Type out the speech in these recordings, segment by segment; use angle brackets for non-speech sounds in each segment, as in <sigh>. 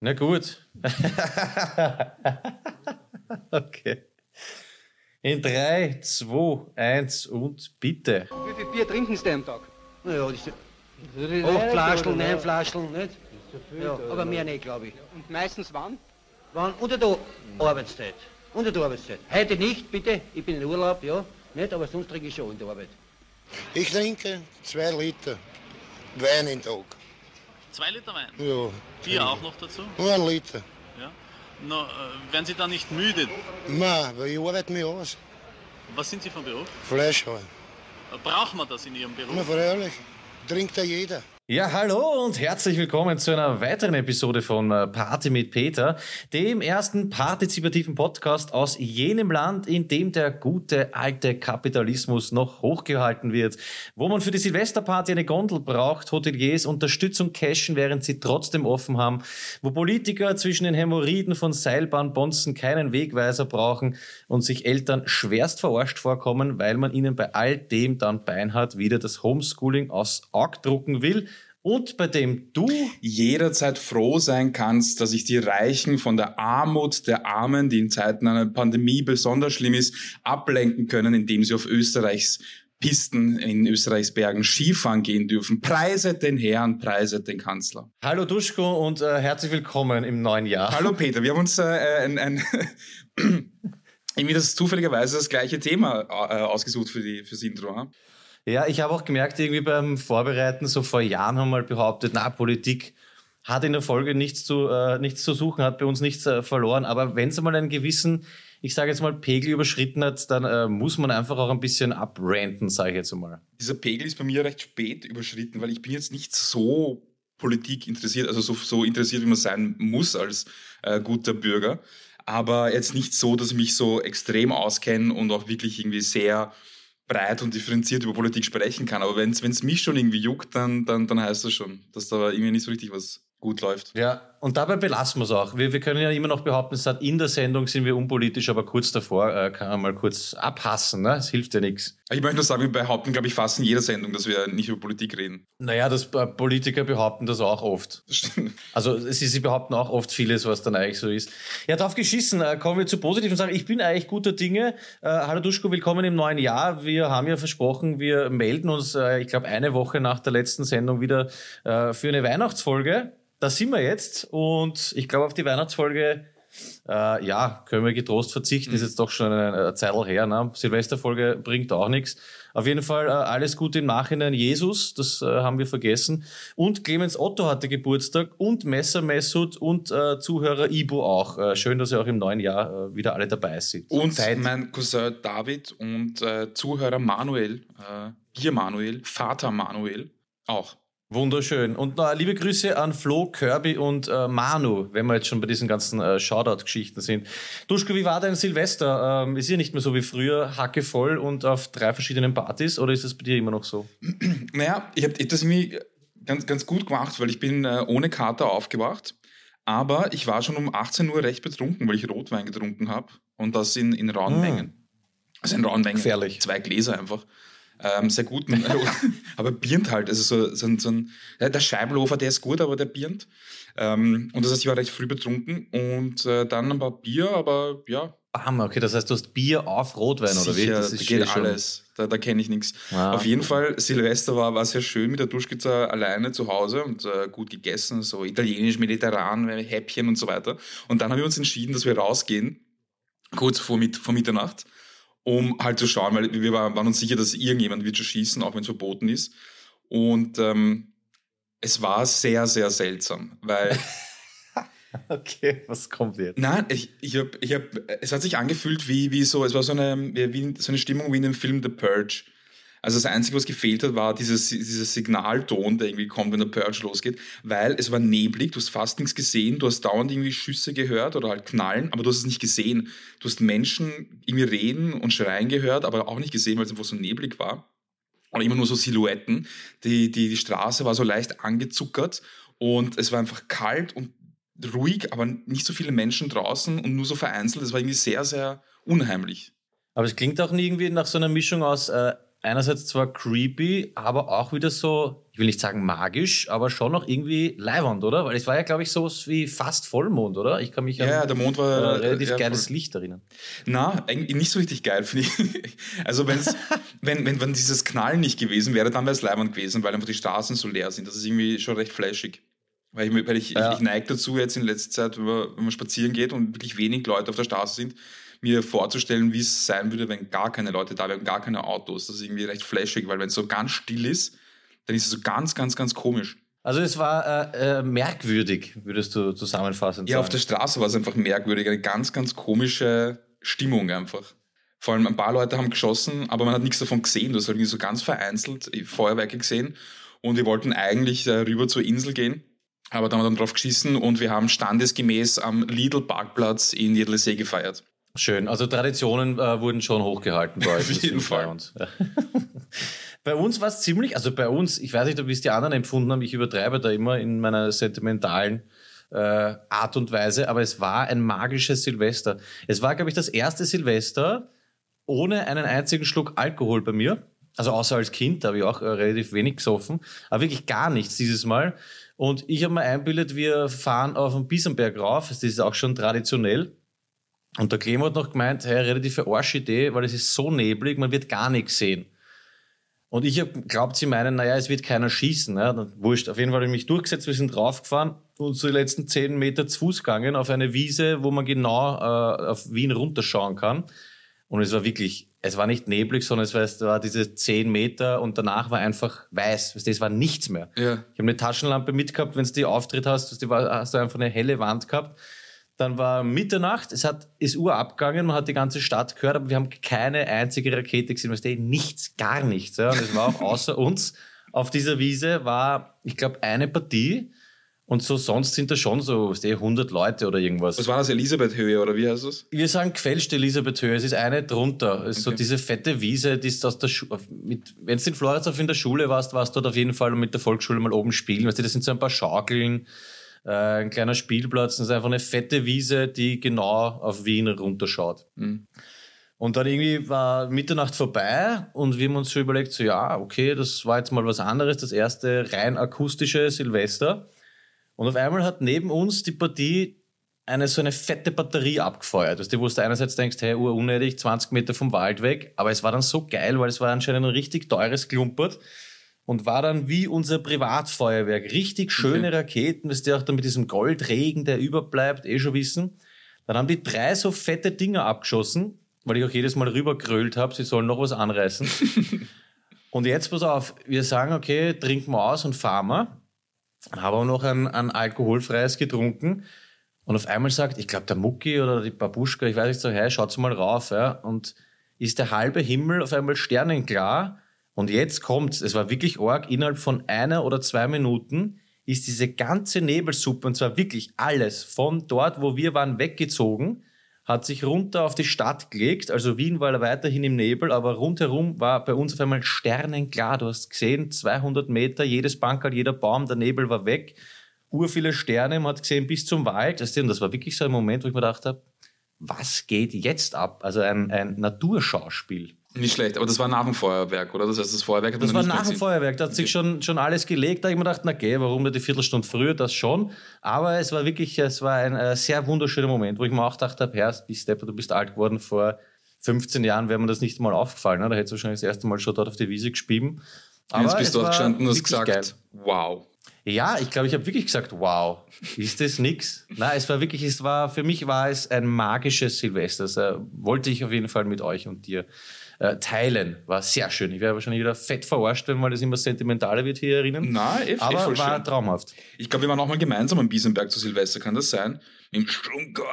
Na gut. <laughs> okay. In 3, 2, 1 und bitte. Wie viel Bier trinken Sie am Tag? Naja, das acht Flaschen, neun Flaschen, nicht? Ja, aber mehr nicht, glaube ich. Und meistens wann? Wann? Unter der Arbeitszeit. Unter der Arbeitszeit. Heute nicht, bitte. Ich bin in Urlaub, ja. Nicht, aber sonst trinke ich schon in der Arbeit. Ich trinke zwei Liter Wein im Tag. Zwei Liter Wein? Ja. Bier auch noch dazu? Nur ein Liter. Ja. No, äh, werden Sie dann nicht müde? Nein, weil ich arbeite mich aus. Was sind Sie von Beruf? Fleischhauer. Braucht man das in Ihrem Beruf? Na, freilich. Trinkt ja jeder. Ja, hallo und herzlich willkommen zu einer weiteren Episode von äh, Party mit Peter, dem ersten partizipativen Podcast aus jenem Land, in dem der gute alte Kapitalismus noch hochgehalten wird, wo man für die Silvesterparty eine Gondel braucht, Hoteliers Unterstützung cashen, während sie trotzdem offen haben, wo Politiker zwischen den Hämorrhoiden von Seilbahnbonzen keinen Wegweiser brauchen und sich Eltern schwerst verarscht vorkommen, weil man ihnen bei all dem dann beinhart wieder das Homeschooling aus Arg drucken will, und bei dem du jederzeit froh sein kannst, dass sich die Reichen von der Armut der Armen, die in Zeiten einer Pandemie besonders schlimm ist, ablenken können, indem sie auf Österreichs Pisten in Österreichs Bergen Skifahren gehen dürfen. Preiset den Herrn, preiset den Kanzler. Hallo Duschko und äh, herzlich willkommen im neuen Jahr. Hallo Peter, wir haben uns äh, ein, ein <clears throat> irgendwie das zufälligerweise das gleiche Thema äh, ausgesucht für die fürs Intro. Hm? Ja, ich habe auch gemerkt, irgendwie beim Vorbereiten, so vor Jahren haben wir mal behauptet, na, Politik hat in der Folge nichts zu, äh, nichts zu suchen, hat bei uns nichts äh, verloren. Aber wenn es mal einen gewissen, ich sage jetzt mal, Pegel überschritten hat, dann äh, muss man einfach auch ein bisschen abranten, sage ich jetzt mal. Dieser Pegel ist bei mir recht spät überschritten, weil ich bin jetzt nicht so Politik interessiert, also so, so interessiert, wie man sein muss als äh, guter Bürger. Aber jetzt nicht so, dass ich mich so extrem auskenne und auch wirklich irgendwie sehr breit und differenziert über Politik sprechen kann. Aber wenn es mich schon irgendwie juckt, dann, dann, dann heißt das schon, dass da irgendwie nicht so richtig was gut läuft. Ja, und dabei belassen wir es auch. Wir, wir können ja immer noch behaupten, es hat in der Sendung sind wir unpolitisch, aber kurz davor äh, kann man mal kurz abhassen. Ne? Es hilft ja nichts. Ich möchte nur sagen, wir behaupten, glaube ich, fast in jeder Sendung, dass wir nicht über Politik reden. Naja, das, äh, Politiker behaupten das auch oft. Das stimmt. Also sie, sie behaupten auch oft vieles, was dann eigentlich so ist. Ja, drauf geschissen. Äh, kommen wir zu positiven Sachen. Ich bin eigentlich guter Dinge. Äh, hallo Duschko, willkommen im neuen Jahr. Wir haben ja versprochen, wir melden uns, äh, ich glaube, eine Woche nach der letzten Sendung wieder äh, für eine Weihnachtsfolge da sind wir jetzt und ich glaube, auf die Weihnachtsfolge, äh, ja, können wir getrost verzichten, mhm. ist jetzt doch schon eine, eine Zeit her. Ne? Silvesterfolge bringt auch nichts. Auf jeden Fall äh, alles Gute im Nachhinein. Jesus, das äh, haben wir vergessen. Und Clemens Otto hatte Geburtstag und Messer Messut und äh, Zuhörer Ibo auch. Äh, schön, dass ihr auch im neuen Jahr äh, wieder alle dabei sind. Und Zeit. mein Cousin David und äh, Zuhörer Manuel, Bier Manuel, Vater Manuel auch. Wunderschön. Und äh, liebe Grüße an Flo, Kirby und äh, Manu, wenn wir jetzt schon bei diesen ganzen äh, Shoutout-Geschichten sind. Duschko, wie war dein Silvester? Ähm, ist ja nicht mehr so wie früher, hacke voll und auf drei verschiedenen Partys oder ist das bei dir immer noch so? <clears throat> Naja, ich habe das irgendwie ganz, ganz gut gemacht, weil ich bin äh, ohne Kater aufgewacht. Aber ich war schon um 18 Uhr recht betrunken, weil ich Rotwein getrunken habe. Und das in, in rauen mm. Mengen. Also in rauen Mengen. Gefährlich. Zwei Gläser einfach ähm, sehr gut. <laughs> <laughs> aber birnt halt. Also so, so, so ein, der Scheibenlofer, der ist gut, aber der birnt. Ähm, und das heißt, ich war recht früh betrunken und äh, dann ein paar Bier, aber ja. Bam, okay, das heißt, du hast Bier auf Rotwein, Sicher, oder wie? Das ist da geht alles. Da, da kenne ich nichts. Ah. Auf jeden Fall, Silvester war, war sehr schön mit der Duschkizza alleine zu Hause und äh, gut gegessen, so italienisch, mediterran, Häppchen und so weiter. Und dann haben wir uns entschieden, dass wir rausgehen, kurz vor, mit, vor Mitternacht um halt zu schauen, weil wir waren, uns sicher, dass irgendjemand wird schon schießen, auch wenn es verboten ist. Und ähm, es war sehr, sehr seltsam, weil <laughs> Okay, was kommt jetzt? Nein, ich, ich hab, ich hab, es hat sich angefühlt wie, wie so, es war so eine, wie, so eine Stimmung wie in dem Film The Purge. Also das Einzige, was gefehlt hat, war dieses, dieser Signalton, der irgendwie kommt, wenn der Purge losgeht, weil es war neblig, du hast fast nichts gesehen, du hast dauernd irgendwie Schüsse gehört oder halt knallen, aber du hast es nicht gesehen. Du hast Menschen irgendwie reden und schreien gehört, aber auch nicht gesehen, weil es einfach so neblig war. Und immer nur so Silhouetten. Die, die, die Straße war so leicht angezuckert und es war einfach kalt und ruhig, aber nicht so viele Menschen draußen und nur so vereinzelt. Es war irgendwie sehr, sehr unheimlich. Aber es klingt auch irgendwie nach so einer Mischung aus äh, einerseits zwar creepy, aber auch wieder so, ich will nicht sagen magisch, aber schon noch irgendwie leiwand, oder? Weil es war ja, glaube ich, so wie fast Vollmond, oder? Ich kann mich Ja, an ja, der Mond äh, war relativ ja, geiles voll. Licht erinnern. Na, eigentlich nicht so richtig geil, finde ich. <laughs> Also wenn's, <laughs> wenn, wenn, wenn dieses Knallen nicht gewesen wäre, dann wäre es leibend gewesen, weil einfach die Straßen so leer sind. Das ist irgendwie schon recht flashig. Weil ich, weil ich, Ja. ich, ich neige dazu jetzt in letzter Zeit, wenn man, wenn man spazieren geht und wirklich wenig Leute auf der Straße sind, mir vorzustellen, wie es sein würde, wenn gar keine Leute da wären, gar keine Autos. Das ist irgendwie recht flashig, weil wenn es so ganz still ist, dann ist es so ganz, ganz, ganz komisch. Also es war äh, äh, merkwürdig, würdest du zusammenfassend Ja, sagen. auf der Straße war es einfach merkwürdig, eine ganz, ganz komische Stimmung einfach. Vor allem ein paar Leute haben geschossen, aber man hat nichts davon gesehen. Du hast halt irgendwie so ganz vereinzelt Feuerwerke gesehen. Und wir wollten eigentlich äh, rüber zur Insel gehen, aber da haben wir dann drauf geschissen und wir haben standesgemäß am Lidl-Parkplatz in Jedlesee gefeiert. Schön. Also Traditionen äh, wurden schon hochgehalten bei euch. Auf jeden Fall. <laughs> Bei uns, bei uns war es ziemlich, also bei uns, ich weiß nicht, wie es die anderen empfunden haben, ich übertreibe da immer in meiner sentimentalen äh, Art und Weise, aber es war ein magisches Silvester. Es war, glaube ich, das erste Silvester ohne einen einzigen Schluck Alkohol bei mir. Also außer als Kind, da habe ich auch äh, relativ wenig gesoffen, aber wirklich gar nichts dieses Mal. Und ich habe mir einbildet, wir fahren auf den Biesenberg rauf, das ist auch schon traditionell. Und der Clemo hat noch gemeint, hey, relative Arschidee, weil es ist so neblig, man wird gar nichts sehen. Und ich hab glaubt, sie meinen, naja, es wird keiner schießen. Ja, dann wurscht. Auf jeden Fall habe ich mich durchgesetzt, wir sind draufgefahren und so die letzten zehn Meter zu Fuß gegangen auf eine Wiese, wo man genau äh, auf Wien runterschauen kann. Und es war wirklich, es war nicht neblig, sondern es war, es war diese zehn Meter und danach war einfach weiß. Es war nichts mehr. Ja. Ich habe eine Taschenlampe mitgehabt, wenn du die Auftritt hast, hast du einfach eine helle Wand gehabt. Dann war Mitternacht, es hat, ist Uhr abgegangen, man hat die ganze Stadt gehört, aber wir haben keine einzige Rakete gesehen, weißt du, nichts, gar nichts. Ja. Und es war auch <laughs> außer uns auf dieser Wiese war, ich glaube, eine Partie und so sonst sind da schon so, weißt du, 100 Leute oder irgendwas. Was war das, Elisabeth-Höhe oder wie heißt das? Wir sagen quetscht Elisabeth Höhe, es ist eine drunter. Es ist so Okay. diese fette Wiese, die ist aus der Schule. Wenn du in Floridsdorf in der Schule warst, warst du dort auf jeden Fall mit der Volksschule mal oben spielen. Weißt du, das sind so ein paar Schaukeln, äh, ein kleiner Spielplatz. Das ist einfach eine fette Wiese, die genau auf Wien runterschaut. Mhm. Und dann irgendwie war Mitternacht vorbei und wir haben uns schon überlegt, so ja, okay, das war jetzt mal was anderes, das erste rein akustische Silvester. Und auf einmal hat neben uns die Partie eine so eine fette Batterie abgefeuert. Weißt du, wo du einerseits denkst, hey, unnötig, 20 Meter vom Wald weg, aber es war dann so geil, weil es war anscheinend ein richtig teures Klumpert und war dann wie unser Privatfeuerwerk. Richtig schöne Raketen, weißt du, auch dann mit diesem Goldregen, der überbleibt, eh schon wissen. Dann haben die drei so fette Dinger abgeschossen, weil ich auch jedes Mal rübergrölt habe, sie sollen noch was anreißen. <laughs> und jetzt, pass auf, wir sagen, okay, trinken wir aus und fahren wir. Haben auch noch ein, ein alkoholfreies getrunken. Und auf einmal sagt, ich glaube, der Mucki oder die Babuschka, ich weiß nicht so, hey, schaut mal rauf, ja. Und ist der halbe Himmel auf einmal sternenklar. Und jetzt kommt's, es war wirklich arg, innerhalb von einer oder zwei Minuten ist diese ganze Nebelsuppe, und zwar wirklich alles, von dort, wo wir waren, weggezogen, hat sich runter auf die Stadt gelegt. Also Wien war weiterhin im Nebel, aber rundherum war bei uns auf einmal sternenklar. Du hast gesehen, 200 Meter, jedes Bankerl, jeder Baum, der Nebel war weg. Ur viele Sterne, man hat gesehen bis zum Wald. Und das war wirklich so ein Moment, wo ich mir gedacht habe, was geht jetzt ab? Also ein, ein Naturschauspiel. Nicht schlecht, aber das war nach dem Feuerwerk, oder? Das heißt, das Feuerwerk hat Das war nach dem. Feuerwerk, da hat sich schon, schon alles gelegt. Da habe ich mir gedacht, na geh, warum nicht die Viertelstunde früher, das schon. Aber es war wirklich, es war ein äh, sehr wunderschöner Moment, wo ich mir auch gedacht habe, Herr, Stepper, du bist alt geworden, vor 15 Jahren wäre mir das nicht mal aufgefallen. Ne? Da hättest du wahrscheinlich das erste Mal schon dort auf die Wiese gespieben. Und jetzt Aber bist du auch war gestanden und hast gesagt, geil. wow. Ja, ich glaube, ich habe wirklich gesagt, wow, ist das nix? Nein, es war wirklich, es war, für mich war es ein magisches Silvester. Das äh, wollte ich auf jeden Fall mit euch und dir äh, teilen. War sehr schön. Ich wäre wahrscheinlich wieder fett verarscht, wenn mal das immer sentimentaler wird hier erinnern. Na, eh, eh Aber voll war schön. traumhaft. Ich glaube, wir waren auch mal gemeinsam am Biesenberg zu Silvester, kann das sein? Im Strunker.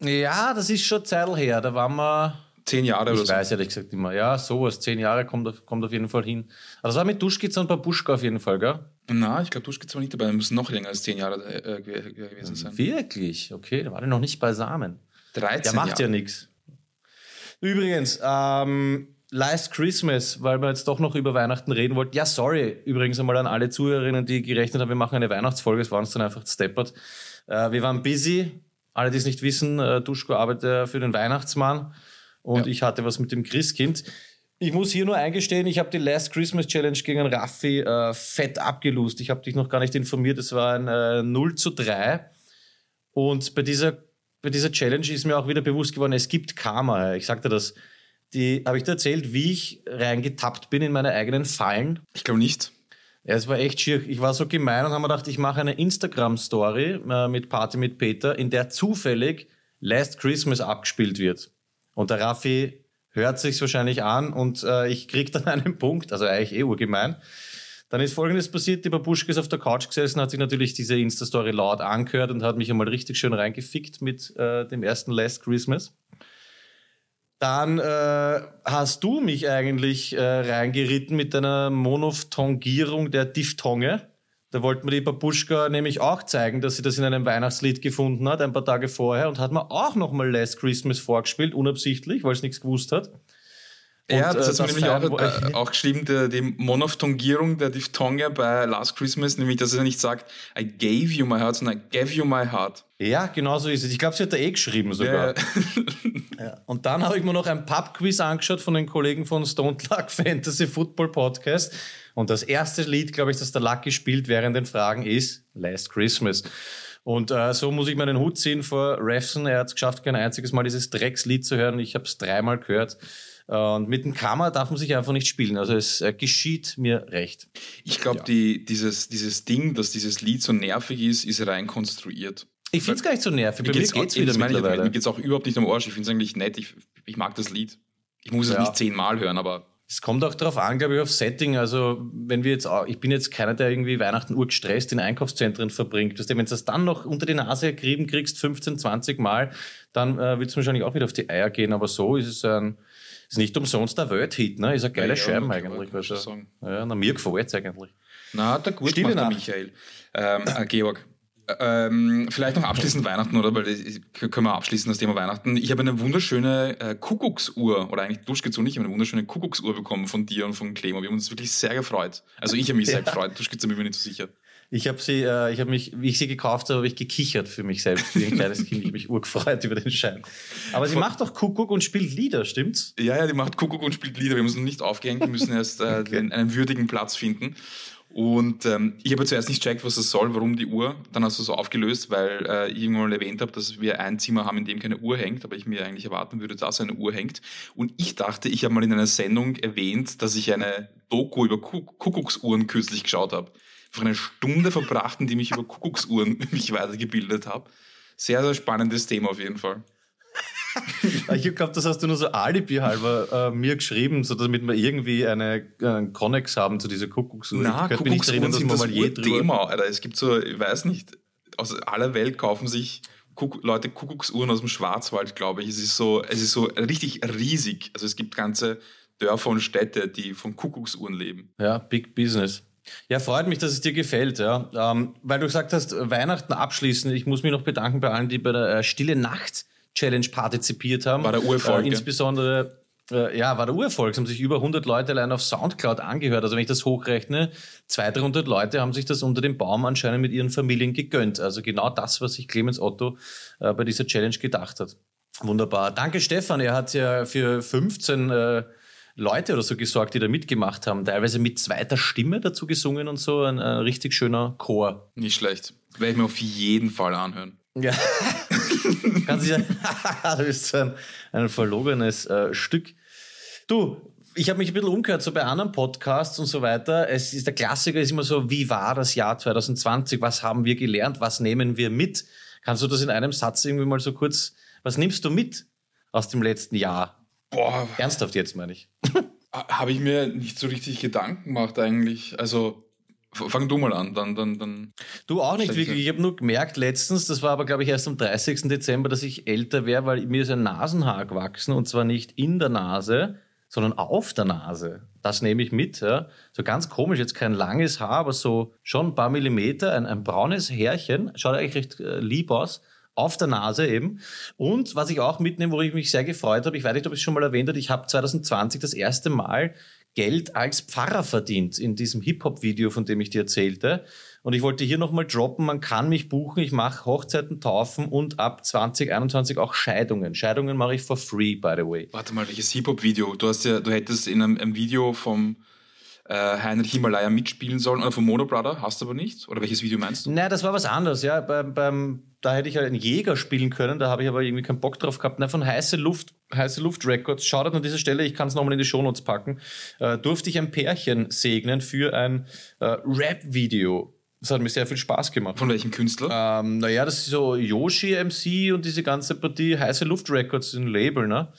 Ja, das ist schon Zeit her. Da waren wir, Zehn Jahre oder ich so. weiß ehrlich gesagt immer, ja, sowas, zehn Jahre kommt, auf- kommt auf jeden Fall hin. Aber das war mit Duschkitz und Babuschka auf jeden Fall, gell? Na, ich glaube, Duschkitz war nicht dabei. Wir müssen noch länger als zehn Jahre äh, ge- gewesen sein. Wirklich? Okay, da war der noch nicht beisammen. 13 Der macht ja Jahre. nichts. Übrigens, ähm, Last Christmas, weil wir jetzt doch noch über Weihnachten reden wollten. Ja, sorry, übrigens einmal an alle Zuhörerinnen, die gerechnet haben, wir machen eine Weihnachtsfolge. Es war uns dann einfach steppert. Äh, wir waren busy. Alle, die es nicht wissen, äh, Duschko arbeitet für den Weihnachtsmann und Ja. ich hatte was mit dem Christkind. Ich muss hier nur eingestehen, ich habe die Last Christmas Challenge gegen Raffi äh, fett abgelust. Ich habe dich noch gar nicht informiert, es war ein äh, 0 zu 3. Und bei dieser, bei dieser Challenge ist mir auch wieder bewusst geworden, es gibt Karma. Ich sagte das, die habe ich dir erzählt, wie ich reingetappt bin in meine eigenen Fallen. Ich glaube nicht. Ja, es war echt schier. Ich war so gemein und habe mir gedacht, ich mache eine Instagram-Story äh, mit Party mit Peter, in der zufällig Last Christmas abgespielt wird. Und der Raffi hört sich's wahrscheinlich an und äh, ich krieg dann <laughs> einen Punkt, also eigentlich eh urgemein. Dann ist folgendes passiert, die Babuschke ist auf der Couch gesessen, hat sich natürlich diese Insta-Story laut angehört und hat mich einmal richtig schön reingefickt mit äh, dem ersten Last Christmas. Dann äh, hast du mich eigentlich äh, reingeritten mit deiner Monophthongierung der Diphthonge. Da wollte mir die Babuschka nämlich auch zeigen, dass sie das in einem Weihnachtslied gefunden hat, ein paar Tage vorher, und hat mir auch nochmal Last Christmas vorgespielt, unabsichtlich, weil es nichts gewusst hat. Ja, Und, das äh, hast du mir das nämlich auch, äh, auch geschrieben, der, die Monophthongierung der Diphthonge bei Last Christmas, nämlich, dass er nicht sagt, I gave you my heart, sondern I gave you my heart. Ja, genau so ist es. Ich glaube, sie hat da eh geschrieben sogar. Ja. <laughs> Und dann habe ich mir noch ein Pub-Quiz angeschaut von den Kollegen von Stone Luck <laughs> Fantasy Football Podcast. Und das erste Lied, glaube ich, das der Lucky spielt während den Fragen ist Last Christmas. Und äh, so muss ich meinen Hut ziehen vor Refson. Er hat es geschafft, kein einziges Mal dieses Dreckslied zu hören. Ich habe es dreimal gehört. Und mit dem Kammer darf man sich einfach nicht spielen. Also es äh, geschieht mir recht. Ich glaube, die dieses, dieses Ding, dass dieses Lied so nervig ist, ist rein konstruiert. Ich finde es gar nicht so nervig. Bei mir geht's geht's auch- wieder meine ich, mittlerweile. Mir geht es auch überhaupt nicht am Arsch. Ich finde es eigentlich nett. Ich, ich mag das Lied. Ich muss es Ja. nicht zehnmal hören, aber Es kommt auch darauf an, glaube ich, auf Setting. Also, wenn wir jetzt, ich bin jetzt keiner, der irgendwie Weihnachten urgestresst in Einkaufszentren verbringt. Weißt du, wenn du das dann noch unter die Nase gerieben kriegst, 15, 20 Mal, dann äh, wird es wahrscheinlich auch wieder auf die Eier gehen. Aber so ist es ein, ist nicht umsonst der Welthit, ne? Ist ein geiler Ja, Scheiben ja, eigentlich. Also, sagen. ja, na, mir gefällt es eigentlich. Na, hat er gut Stille gemacht, der. Michael. Ähm, äh, Georg. Ähm, vielleicht noch abschließend Weihnachten, oder? Weil das können wir abschließen, das Thema Weihnachten. Ich habe eine wunderschöne äh, Kuckucksuhr, oder eigentlich Duschke zu nicht, ich habe eine wunderschöne Kuckucksuhr bekommen von dir und von Clemo. Wir haben uns wirklich sehr gefreut. Also ich habe mich sehr gefreut. Mir bin ich nicht so sicher. Ich habe sie, äh, ich habe mich, wie ich sie gekauft habe, habe ich gekichert für mich selbst, wie ein kleines Kind. Ich habe mich urgefreut <laughs> über den Schein. Aber sie macht doch Kuckuck und spielt Lieder, stimmt's? Ja, ja, die macht Kuckuck und spielt Lieder. Wir noch nicht aufgehängt, wir müssen erst äh, <laughs> den, einen würdigen Platz finden. Und ähm, ich habe zuerst nicht checkt, was das soll, warum die Uhr. Dann hast du so aufgelöst, weil äh, ich irgendwann mal erwähnt habe, dass wir ein Zimmer haben, in dem keine Uhr hängt, aber ich mir eigentlich erwarten würde, dass eine Uhr hängt. Und ich dachte, ich habe mal in einer Sendung erwähnt, dass ich eine Doku über Kuck Kuckucksuhren kürzlich geschaut habe. Einfach eine Stunde verbracht, in dem ich über Kuckucksuhren <laughs> mich weitergebildet habe. Sehr, sehr spannendes Thema auf jeden Fall. Ich glaube, das hast du nur so Alibi halber äh, mir geschrieben, so damit wir irgendwie eine, einen Connex haben zu dieser Kuckucksuhr. Na, ich Kuckucksuhren sind das. Thema, Alter. Es gibt so, ich weiß nicht, aus aller Welt kaufen sich Kuck Leute Kuckucksuhren aus dem Schwarzwald, glaube ich. Es ist so, es ist so richtig riesig. Also es gibt ganze Dörfer und Städte, die von Kuckucksuhren leben. Ja, Big Business. Ja, freut mich, dass es dir gefällt, ja. Ähm, weil du gesagt hast, Weihnachten abschließen. Ich muss mich noch bedanken bei allen, die bei der äh, Stille Nacht Challenge partizipiert haben. War der Urerfolg, Äh, insbesondere, äh, ja, war der Urerfolg. Es haben sich über 100 Leute allein auf Soundcloud angehört. Also wenn ich das hochrechne, 200, 300 Leute haben sich das unter dem Baum anscheinend mit ihren Familien gegönnt. Also genau das, was sich Clemens Otto äh, bei dieser Challenge gedacht hat. Wunderbar. Danke, Stefan. Er hat ja für 15 äh, Leute oder so gesorgt, die da mitgemacht haben. Teilweise mit zweiter Stimme dazu gesungen und so. Ein, ein richtig schöner Chor. Nicht schlecht. Werde ich mir auf jeden Fall anhören. Ja. <laughs> Kannst du <laughs> du bist so ein, ein verlogenes äh, Stück. Du, ich habe mich ein bisschen umgehört, so bei anderen Podcasts und so weiter. Es ist der Klassiker ist immer so, wie war das Jahr 2020? Was haben wir gelernt? Was nehmen wir mit? Kannst du das in einem Satz irgendwie mal so kurz, was nimmst du mit aus dem letzten Jahr? Boah, Ernsthaft jetzt, meine ich. habe ich mir nicht so richtig Gedanken gemacht eigentlich. Also fang du mal an, dann, dann, dann. Du auch nicht wirklich. Ich habe nur gemerkt letztens, das war aber, glaube ich, erst am 30. Dezember, dass ich älter wäre, weil mir ist ein Nasenhaar gewachsen und zwar nicht in der Nase, sondern auf der Nase. Das nehme ich mit. Ja. So ganz komisch, jetzt kein langes Haar, aber so schon ein paar Millimeter, ein, ein braunes Härchen, schaut eigentlich recht äh, lieb aus. Auf der Nase eben. Und was ich auch mitnehme, wo ich mich sehr gefreut habe, ich weiß nicht, ob ich es schon mal erwähnt habe, ich habe 2020 das erste Mal Geld als Pfarrer verdient in diesem Hip-Hop-Video, von dem ich dir erzählte. Und ich wollte hier nochmal droppen, man kann mich buchen, ich mache Hochzeiten, Taufen und ab 2021 auch Scheidungen. Scheidungen mache ich for free, by the way. Warte mal, welches Hip-Hop-Video? Du hast ja, du hättest in einem, einem Video vom äh, Heinrich Himalaya mitspielen sollen oder vom Mono Brother, hast du aber nicht? Oder welches Video meinst du? Nein, das war was anderes, ja. Beim, beim, da hätte ich ja einen Jäger spielen können, da habe ich aber irgendwie keinen Bock drauf gehabt. Nein, von Heiße Luft, Heiße Luft Records, Shoutout an dieser Stelle, ich kann es nochmal in die Shownotes packen, äh, durfte ich ein Pärchen segnen für ein äh, Rap-Video. Das hat mir sehr viel Spaß gemacht. Von welchem Künstler? Ähm, naja, das ist so Yoshi MC und diese ganze Partie Heiße Luft Records, ein Label, ne?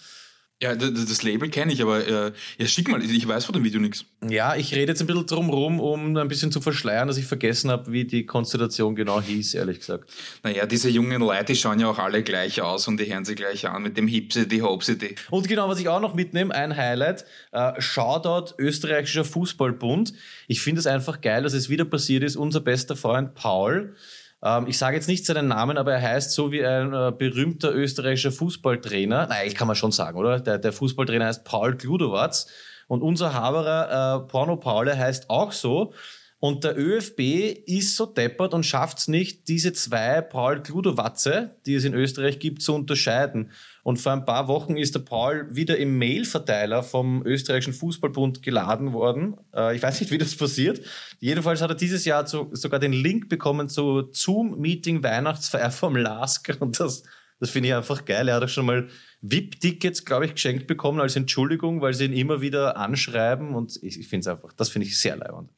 Ja, das Label kenne ich, aber äh, ja, schick mal, ich weiß von dem Video nichts. Ja, ich rede jetzt ein bisschen drum rum, um ein bisschen zu verschleiern, dass ich vergessen habe, wie die Konstellation genau hieß, ehrlich gesagt. Naja, diese jungen Leute, die schauen ja auch alle gleich aus und die hören sie gleich an mit dem Hipsity, Hopsity. Und genau, was ich auch noch mitnehme, ein Highlight, äh, Shoutout Österreichischer Fußballbund. Ich finde es einfach geil, dass es wieder passiert ist. Unser bester Freund Paul, ähm, ich sage jetzt nicht seinen Namen, aber er heißt so wie ein äh, berühmter österreichischer Fußballtrainer. Nein, ich kann man schon sagen, oder? Der, der Fußballtrainer heißt Paul Gludowatz und unser Haberer äh, Porno Paul heißt auch so. Und der ÖFB ist so deppert und schafft es nicht, diese zwei Paul Gludowatze, die es in Österreich gibt, zu unterscheiden. Und vor ein paar Wochen ist der Paul wieder im Mailverteiler vom österreichischen Fußballbund geladen worden. Äh, ich weiß nicht, wie das passiert. Jedenfalls hat er dieses Jahr sogar den Link bekommen zu Zoom-Meeting Weihnachtsfeier vom LASK. Und das, das finde ich einfach geil. Er hat auch schon mal VIP-Tickets, glaube ich, geschenkt bekommen als Entschuldigung, weil sie ihn immer wieder anschreiben. Und ich, ich finde es einfach, das finde ich sehr leibend.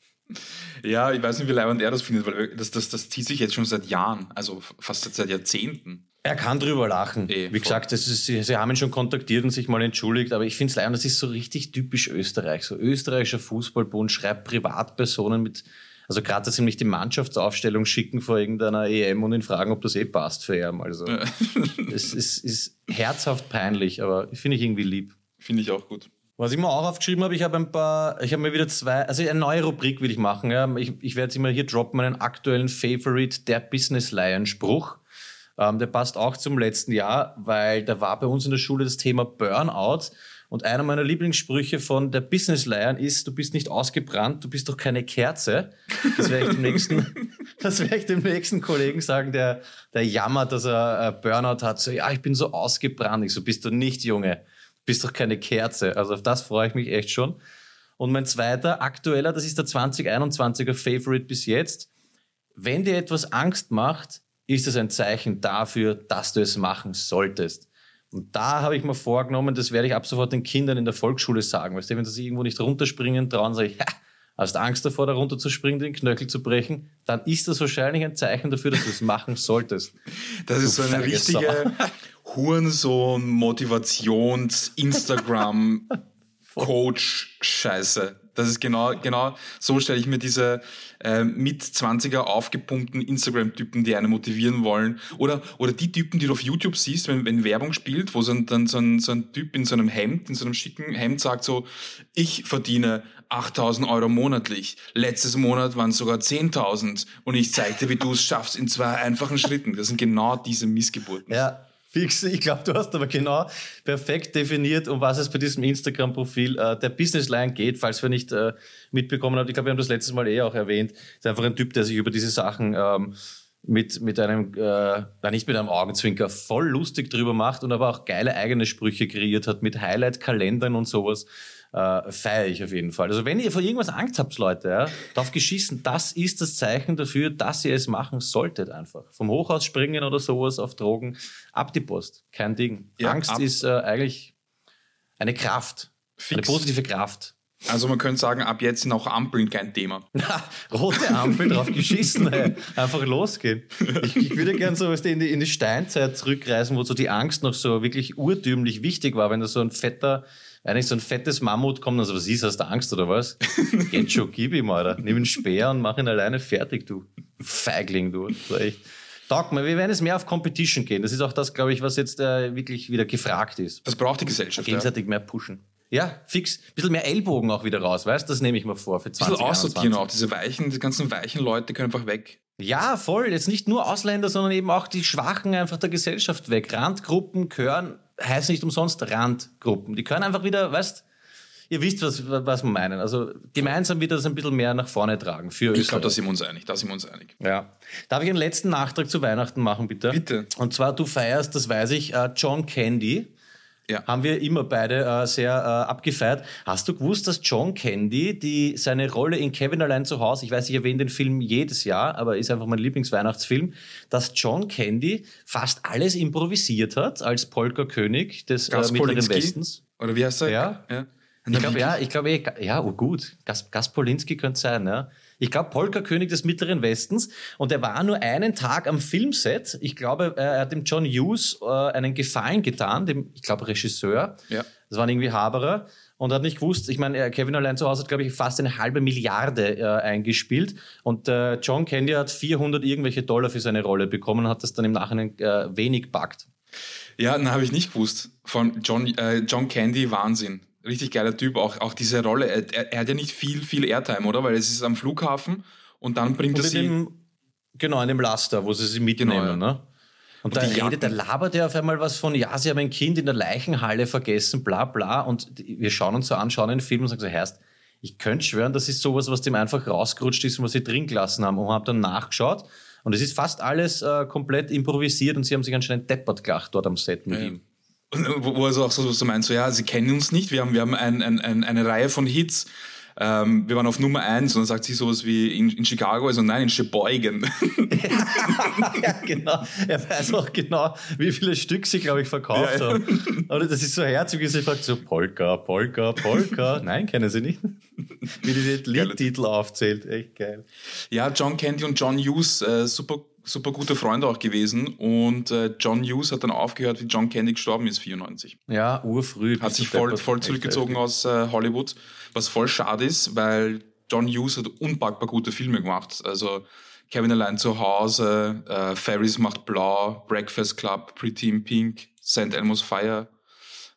Ja, ich weiß nicht, wie leibend er das findet, weil das, das, das zieht sich jetzt schon seit Jahren, also fast seit Jahrzehnten. Er kann drüber lachen. Eh, Wie gesagt, ist, sie, sie haben ihn schon kontaktiert und sich mal entschuldigt, aber ich finde es leibend, das ist so richtig typisch Österreich. So österreichischer Fußballbund schreibt Privatpersonen mit, also gerade, dass ihm nicht die Mannschaftsaufstellung schicken vor irgendeiner EM und ihn fragen, ob das eh passt für ihn. Also es ist, ist herzhaft peinlich, aber finde ich irgendwie lieb. Finde ich auch gut. Was ich mir auch aufgeschrieben habe, ich habe ein paar, ich habe mir wieder zwei, also eine neue Rubrik will ich machen. Ja. Ich, ich werde jetzt immer hier droppen, meinen aktuellen Favorite, der Business Lion Spruch. Ähm, der passt auch zum letzten Jahr, weil da war bei uns in der Schule das Thema Burnout. Und einer meiner Lieblingssprüche von der Business Lion ist, du bist nicht ausgebrannt, du bist doch keine Kerze. Das werde ich dem nächsten, <laughs> das werde ich dem nächsten Kollegen sagen, der, der jammert, dass er äh, Burnout hat. So, ja, ich bin so ausgebrannt. Ich so, bist du nicht, Junge. Bist doch keine Kerze. Also auf das freue ich mich echt schon. Und mein zweiter aktueller, das ist der 2021er Favorite bis jetzt. Wenn dir etwas Angst macht, ist es ein Zeichen dafür, dass du es machen solltest. Und da habe ich mir vorgenommen, das werde ich ab sofort den Kindern in der Volksschule sagen. Weißt du, wenn sie sich irgendwo nicht runterspringen trauen, sage ich, <laughs> ha, hast Angst davor, da runterzuspringen, den Knöchel zu brechen, dann ist das wahrscheinlich ein Zeichen dafür, dass du es machen solltest. <laughs> Das ist Du so eine richtige <laughs> Hurensohn-Motivations-Instagram-Coach-Scheiße. <laughs> Das ist genau, genau so stelle ich mir diese äh, mit 20er aufgepumpten Instagram-Typen, die einen motivieren wollen. Oder, oder die Typen, die du auf YouTube siehst, wenn, wenn Werbung spielt, wo so ein, dann so ein, so ein Typ in so einem Hemd, in so einem schicken Hemd sagt so, ich verdiene 8000 Euro monatlich. Letztes Monat waren es sogar 10.000 und ich zeig dir, wie du es schaffst in zwei einfachen Schritten. Das sind genau diese Missgeburten. Ja, fix. Ich glaube, du hast aber genau perfekt definiert, um was es bei diesem Instagram-Profil äh, der Business Line geht, falls wir nicht äh, mitbekommen haben. Ich glaube, wir haben das letztes Mal eh auch erwähnt. Ist einfach ein Typ, der sich über diese Sachen ähm, mit, mit einem, äh, nicht mit einem Augenzwinker, voll lustig drüber macht und aber auch geile eigene Sprüche kreiert hat mit Highlight-Kalendern und sowas. Äh, feiere ich auf jeden Fall. Also wenn ihr vor irgendwas Angst habt, Leute, ja, drauf geschissen, das ist das Zeichen dafür, dass ihr es machen solltet einfach. Vom Hochhaus springen oder sowas auf Drogen, ab die Post. Kein Ding. Ja, Angst ist äh, eigentlich eine Kraft. Eine Fix. positive Kraft. Also man könnte sagen, ab jetzt sind auch Ampeln kein Thema. <laughs> Rote Ampel drauf geschissen, ey. einfach losgehen. Ich, ich würde gern so weißt du, in, die, in die Steinzeit zurückreisen, wo so die Angst noch so wirklich urtümlich wichtig war, wenn da so ein fetter, eigentlich so ein fettes Mammut kommt, also was ist, hast du Angst oder was? <laughs> Geht schon, gib ihm, Alter. Nimm einen Speer und mach ihn alleine fertig, du. Feigling, du. So echt. Taugt mir, wir werden jetzt mehr auf Competition gehen. Das ist auch das, glaube ich, was jetzt äh, wirklich wieder gefragt ist. Das braucht die Gesellschaft. Ja. Ein Gegenseitig mehr pushen. Ja, fix. Bisschen mehr Ellbogen auch wieder raus, weißt du? Das nehme ich mir vor für bisschen 2021. aussortieren auch. Diese weichen, die ganzen weichen Leute können einfach weg. Ja, voll. Jetzt nicht nur Ausländer, sondern eben auch die Schwachen einfach der Gesellschaft weg. Randgruppen gehören, heißt nicht umsonst Randgruppen. Die können einfach wieder, weißt ihr wisst, was, was wir meinen. Also gemeinsam wird das ein bisschen mehr nach vorne tragen für Ich glaube, da sind wir uns einig. Da sind wir uns einig. Ja. Darf ich einen letzten Nachtrag zu Weihnachten machen, bitte? Bitte. Und zwar, du feierst, das weiß ich, äh, John Candy. Ja. Haben wir immer beide äh, sehr äh, abgefeiert. Hast du gewusst, dass John Candy die, seine Rolle in Kevin allein zu Hause, ich weiß, ich erwähne den Film jedes Jahr, aber ist einfach mein Lieblingsweihnachtsfilm, dass John Candy fast alles improvisiert hat als Polka-König des äh, Mittleren? Westens. Oder wie heißt er? Ja. ja. Ich glaube, ja, ich glaube, eh, ja, oh gut. Gas, Gaspolinski könnte sein, ja. Ich glaube, Polka-König des Mittleren Westens. Und er war nur einen Tag am Filmset. Ich glaube, er hat dem John Hughes äh, einen Gefallen getan, dem, ich glaube, Regisseur. Ja. Das waren irgendwie Haberer. Und hat nicht gewusst, ich meine, äh, Kevin allein zu Hause hat, glaube ich, fast eine halbe Milliarde äh, eingespielt. Und äh, John Candy hat 400 irgendwelche Dollar für seine Rolle bekommen und hat das dann im Nachhinein äh, wenig backt. Ja, na, habe ich nicht gewusst. Von John, äh, John Candy, Wahnsinn. Richtig geiler Typ. Auch, auch diese Rolle. Er, er, er hat ja nicht viel, viel Airtime, oder? Weil es ist am Flughafen und dann bringt er Und in sie. dem, genau, in dem Laster, wo sie sie mitnehmen. Genau, ja. ne? Und, da die redet, da labert er auf einmal was von, ja, sie haben ein Kind in der Leichenhalle vergessen, bla bla. Und wir schauen uns so an, schauen den Film und sagen so, heißt, ich könnte schwören, das ist sowas, was dem einfach rausgerutscht ist und was sie drin gelassen haben. Und haben dann nachgeschaut. Und es ist fast alles äh, komplett improvisiert und sie haben sich anscheinend deppert gelacht dort am Set mit Ja. ihm. Wo, wo er so auch so, so meint, so ja, sie kennen uns nicht, wir haben, wir haben ein, ein, ein, eine Reihe von Hits. Ähm, wir waren auf Nummer eins und dann sagt sie sowas wie in, in Chicago, also nein, in Sheboygan. <laughs> ja, genau. Er weiß auch genau, wie viele Stück sie, glaube ich, verkauft Ja, haben. Oder das ist so herzig, wie sie fragt, so Polka, Polka, Polka. Nein, kennen sie nicht. Wie diese Liedtitel aufzählt. Echt geil. ja, John Candy und John Hughes, äh, super, super gute Freunde auch gewesen. Und äh, John Hughes hat dann aufgehört, wie John Candy gestorben ist, 94. Ja, urfrüh. Hat sich voll, voll zurückgezogen aus äh, Hollywood, was voll schade ist, weil John Hughes hat unpackbar gute Filme gemacht. Also Kevin allein zu Hause, äh, Ferris macht blau, Breakfast Club, Pretty in Pink, St. Elmo's Fire.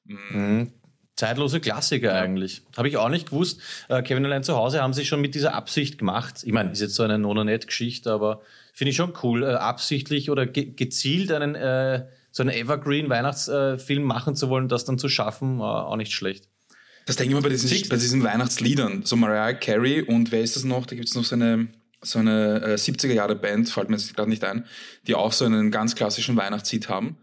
Mhm. Zeitlose Klassiker eigentlich. Habe ich auch nicht gewusst. Äh, Kevin allein zu Hause haben sie schon mit dieser Absicht gemacht. Ich meine, ist jetzt so eine Nononet-Geschichte, aber finde ich schon cool, äh, absichtlich oder ge gezielt einen äh, so einen Evergreen-Weihnachtsfilm machen zu wollen, das dann zu schaffen, auch nicht schlecht. Das denke ich mal bei diesen, Six- bei diesen Weihnachtsliedern. So Mariah Carey und wer ist das noch? Da gibt es noch so eine, so eine äh, 70er-Jahre-Band, fällt mir jetzt gerade nicht ein, die auch so einen ganz klassischen Weihnachtslied haben.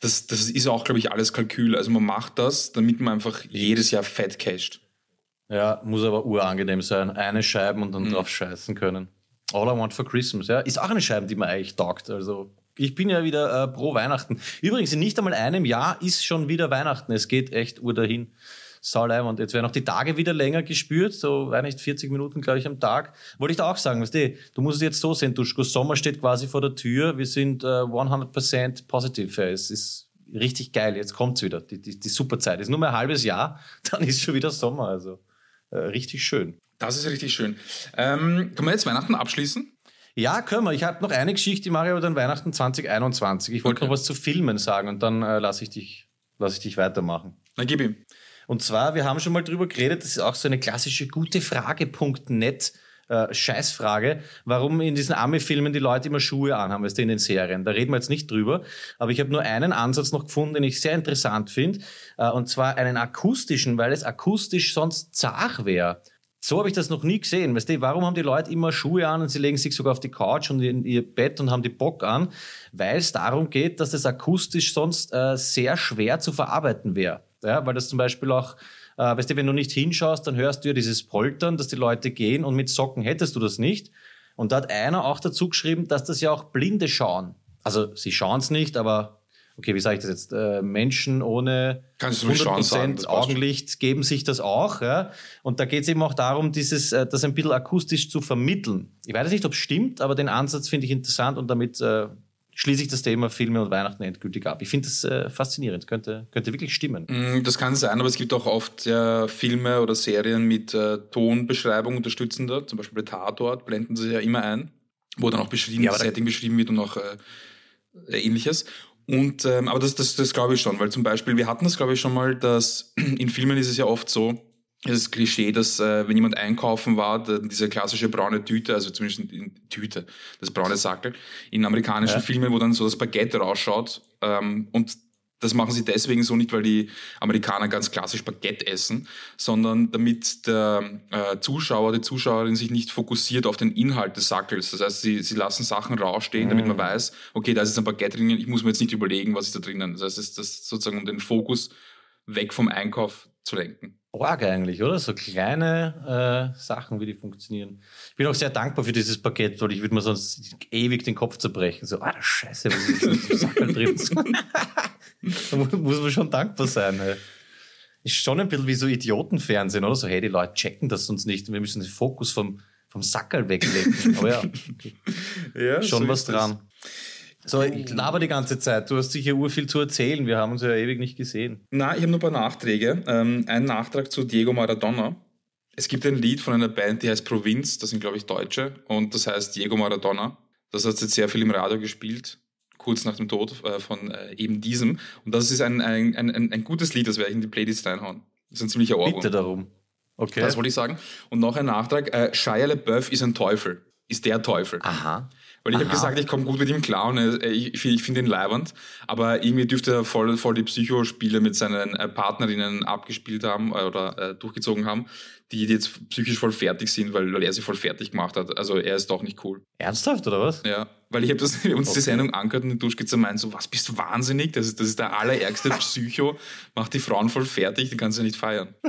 Das, das ist auch, glaube ich, alles Kalkül. Also man macht das, damit man einfach jedes Jahr fett casht. Ja, muss aber urangenehm sein. Eine Scheibe und dann drauf scheißen können. All I Want for Christmas, ja. Ist auch eine Scheibe, die mir eigentlich taugt. Also, ich bin ja wieder äh, pro Weihnachten. Übrigens, in nicht einmal einem Jahr ist schon wieder Weihnachten. Es geht echt ur dahin. Sauleim. Jetzt werden auch die Tage wieder länger gespürt, so, weiß nicht, 40 Minuten, glaube ich, am Tag. Wollte ich da auch sagen, weißt du, du musst es jetzt so sehen, Duschko, Sommer steht quasi vor der Tür, wir sind äh, 100% positiv. Ja. Es ist richtig geil, jetzt kommt's wieder, die, die, die super Zeit. Ist nur mehr ein halbes Jahr, <laughs> dann ist schon wieder Sommer, also äh, richtig schön. Das ist richtig schön. Ähm, können wir jetzt Weihnachten abschließen? Ja, können wir. Ich habe noch eine Geschichte, die mache ich aber dann Weihnachten 2021. Ich wollte Okay. noch was zu Filmen sagen und dann äh, lasse ich, dich- lass ich dich weitermachen. Dann gib ihm. Und zwar, wir haben schon mal drüber geredet, das ist auch so eine klassische gute Frage.net äh, Scheißfrage, warum in diesen Ami-Filmen die Leute immer Schuhe anhaben, weißt du, in den Serien. Da reden wir jetzt nicht drüber, aber ich habe nur einen Ansatz noch gefunden, den ich sehr interessant finde, äh, und zwar einen akustischen, weil es akustisch sonst zart wäre. So habe ich das noch nie gesehen. Weißt du, warum haben die Leute immer Schuhe an und sie legen sich sogar auf die Couch und in ihr Bett und haben die Bock an? Weil es darum geht, dass das akustisch sonst äh, sehr schwer zu verarbeiten wäre. Ja, weil das zum Beispiel auch, äh, weißt du, wenn du nicht hinschaust, dann hörst du ja dieses Poltern, dass die Leute gehen und mit Socken hättest du das nicht. Und da hat einer auch dazu geschrieben, dass das ja auch Blinde schauen. Also sie schauen es nicht, aber okay, wie sage ich das jetzt? Äh, Menschen ohne Kannst du ruhig schauen sagen, 100% das passt schon. Augenlicht geben sich das auch. Ja? Und da geht es eben auch darum, dieses, äh, das ein bisschen akustisch zu vermitteln. Ich weiß nicht, ob es stimmt, aber den Ansatz finde ich interessant und damit äh, schließe ich das Thema Filme und Weihnachten endgültig ab. Ich finde das äh, faszinierend, könnte, könnte wirklich stimmen. Mm, Das kann sein, aber es gibt auch oft ja, Filme oder Serien mit äh, Tonbeschreibung unterstützender. Zum Beispiel bei Tatort blenden sie ja immer ein, wo dann auch beschrieben, Ja, das Setting beschrieben wird und auch äh, ähnliches. Und ähm, aber das, das, das glaube ich schon, weil zum Beispiel, wir hatten das, glaube ich, schon mal, dass <clears throat> in Filmen ist es ja oft so, das Klischee, dass äh, wenn jemand einkaufen war, da, diese klassische braune Tüte, also zumindest in Tüte, das braune Sackel, in amerikanischen Ja. Filmen, wo dann so das Baguette rausschaut ähm, und Das machen sie deswegen so nicht, weil die Amerikaner ganz klassisch Baguette essen, sondern damit der äh, Zuschauer, die Zuschauerin sich nicht fokussiert auf den Inhalt des Sackels. Das heißt, sie, sie lassen Sachen rausstehen, damit man weiß, okay, da ist jetzt ein Baguette drinnen, ich muss mir jetzt nicht überlegen, was ist da drinnen. Das heißt, das ist das sozusagen, um den Fokus weg vom Einkauf zu lenken. Org eigentlich, oder? So kleine äh, Sachen, wie die funktionieren. Ich bin auch sehr dankbar für dieses Paket, weil ich würde mir sonst ewig den Kopf zerbrechen. So, ah, Scheiße, was ist denn so Sackel drin? <laughs> da mu- muss man schon dankbar sein. Ey. Ist schon ein bisschen wie so Idiotenfernsehen, oder? So, hey, die Leute checken das sonst nicht wir müssen den Fokus vom, vom Sackerl weglenken. Aber ja, okay. <laughs> Ja, schon was dran. So, ich laber die ganze Zeit. Du hast sicher ur viel zu erzählen. Wir haben uns ja ewig nicht gesehen. Na, ich habe nur ein paar Nachträge. Ähm, ein Nachtrag zu Diego Maradona. Es gibt ein Lied von einer Band, die heißt Provinz, das sind, glaube ich, Deutsche, und das heißt Diego Maradona. Das hat jetzt sehr viel im Radio gespielt, kurz nach dem Tod äh, von äh, eben diesem. Und das ist ein, ein, ein, ein, ein gutes Lied, das werde ich in die Playlist reinhauen. Das ist ein ziemlicher Ohrwurm. Bitte darum. Okay. Das wollte ich sagen. Und noch ein Nachtrag. Äh, Shia LaBeouf ist ein Teufel. Ist der Teufel. Aha. Weil ich habe gesagt, ich komme gut mit ihm klar und äh, ich, ich finde ihn leibernd, aber irgendwie dürfte er voll, voll die Psychospiele mit seinen äh, Partnerinnen abgespielt haben äh, oder äh, durchgezogen haben, die jetzt psychisch voll fertig sind, weil, weil er sie voll fertig gemacht hat. Also er ist doch nicht cool. Ernsthaft, oder was? Ja, weil ich habe das <laughs> uns die Okay. Sendung angehört und die Duschkizze meint so, was bist du wahnsinnig? Das ist, das ist der allerärgste <laughs> Psycho, macht die Frauen voll fertig, die kannst du nicht feiern. <laughs>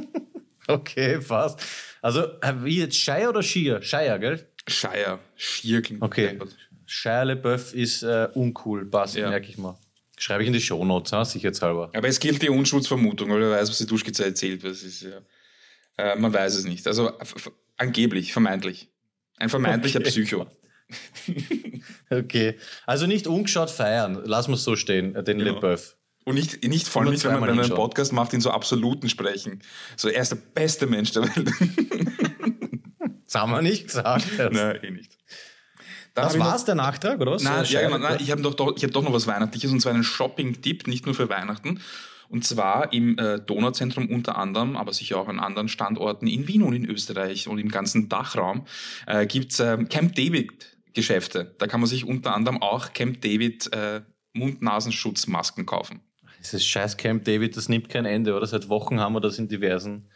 Okay, fast. Also, äh, wie jetzt Shire oder Shire? Shire, gell? Scheier, schier klingt Okay. deppert. Shire LeBeouf ist äh, uncool, passt, Ja. merke ich mal. Schreibe ich in die Shownotes, ha? sicherheitshalber. Aber es gilt die Unschuldsvermutung, weil wer weiß, was die Duschkizze erzählt. Das ist ja, äh, man weiß es nicht. Also angeblich, vermeintlich. Ein vermeintlicher Okay. Psycho. <laughs> Okay. Also nicht ungeschaut feiern, lass mal so stehen, äh, den Genau. LeBeouf. Und nicht, nicht vor allem nicht, wenn man, einen hinschauen. Podcast macht, in so Absoluten sprechen. So, er ist der beste Mensch der Welt. <laughs> Das haben wir nicht gesagt. <laughs> Nein, eh nicht. Dann Das ich noch- war's, der Nachtrag, oder was? Nein, Äh, ja, genau, nein, ich habe doch, doch, ich hab doch noch was Weihnachtliches und zwar einen Shopping-Tipp, nicht nur für Weihnachten. Und zwar im äh, Donauzentrum unter anderem, aber sicher auch an anderen Standorten in Wien und in Österreich und im ganzen Dachraum äh, gibt's ähm, Camp David-Geschäfte. Da kann man sich unter anderem auch Camp David äh, Mund-Nasenschutzmasken kaufen. Dieses scheiß Camp David, das nimmt kein Ende, oder? Seit Wochen haben wir das in diversen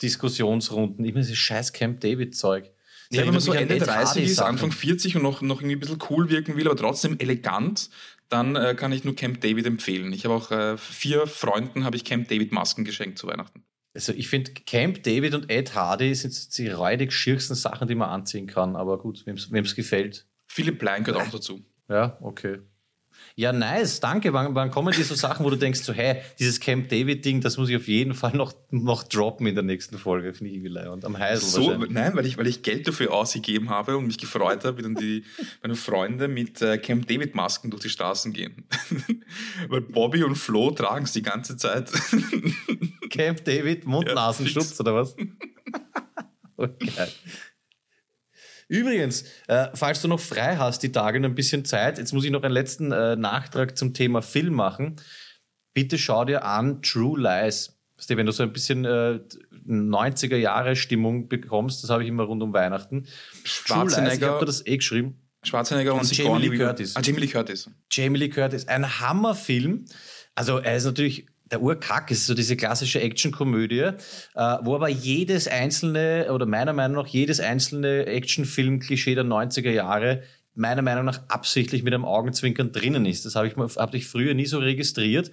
Diskussionsrunden. Immer dieses scheiß Camp David-Zeug. Ja, wenn man so Ende Ed 30 Hardy ist. Anfang 40 und noch, noch irgendwie ein bisschen cool wirken will, aber trotzdem elegant, dann äh, kann ich nur Camp David empfehlen. Ich habe auch äh, vier Freunden habe ich Camp David Masken geschenkt zu Weihnachten. Also ich finde, Camp David und Ed Hardy sind die räudig schiersten Sachen, die man anziehen kann. Aber gut, wem es gefällt. Philipp Plein gehört auch dazu. Ja, okay. Ja, nice, danke. Wann, wann kommen dir so Sachen, wo du denkst, so, hey, dieses Camp David-Ding, das muss ich auf jeden Fall noch, noch droppen in der nächsten Folge, finde ich irgendwie leid. Am Heisel So, nein, weil ich, weil ich Geld dafür ausgegeben habe und mich gefreut habe, wie dann die, <laughs> meine Freunde mit äh, Camp David Masken durch die Straßen gehen. <laughs> weil Bobby und Flo tragen es die ganze Zeit. Camp David, <laughs> Mund-Nasenschutz fix. oder was? okay. Übrigens, äh, falls du noch frei hast, die Tage und ein bisschen Zeit, jetzt muss ich noch einen letzten äh, Nachtrag zum Thema Film machen. Bitte schau dir an True Lies. Weißt du, wenn du so ein bisschen äh, 90er Jahre Stimmung bekommst, das habe ich immer rund um Weihnachten. True Lies, ich Schwarzenegger- habe das eh geschrieben. Schwarzenegger und, Und Jamie Lee. Curtis. Ah, Jamie Lee Curtis. Jamie Lee Curtis, ein Hammerfilm. Also er ist natürlich der Urkack, ist so diese klassische Actionkomödie, äh, wo aber jedes einzelne, oder meiner Meinung nach jedes einzelne Actionfilm-Klischee der 90er Jahre meiner Meinung nach absichtlich mit einem Augenzwinkern drinnen ist. Das habe ich, hab ich früher nie so registriert.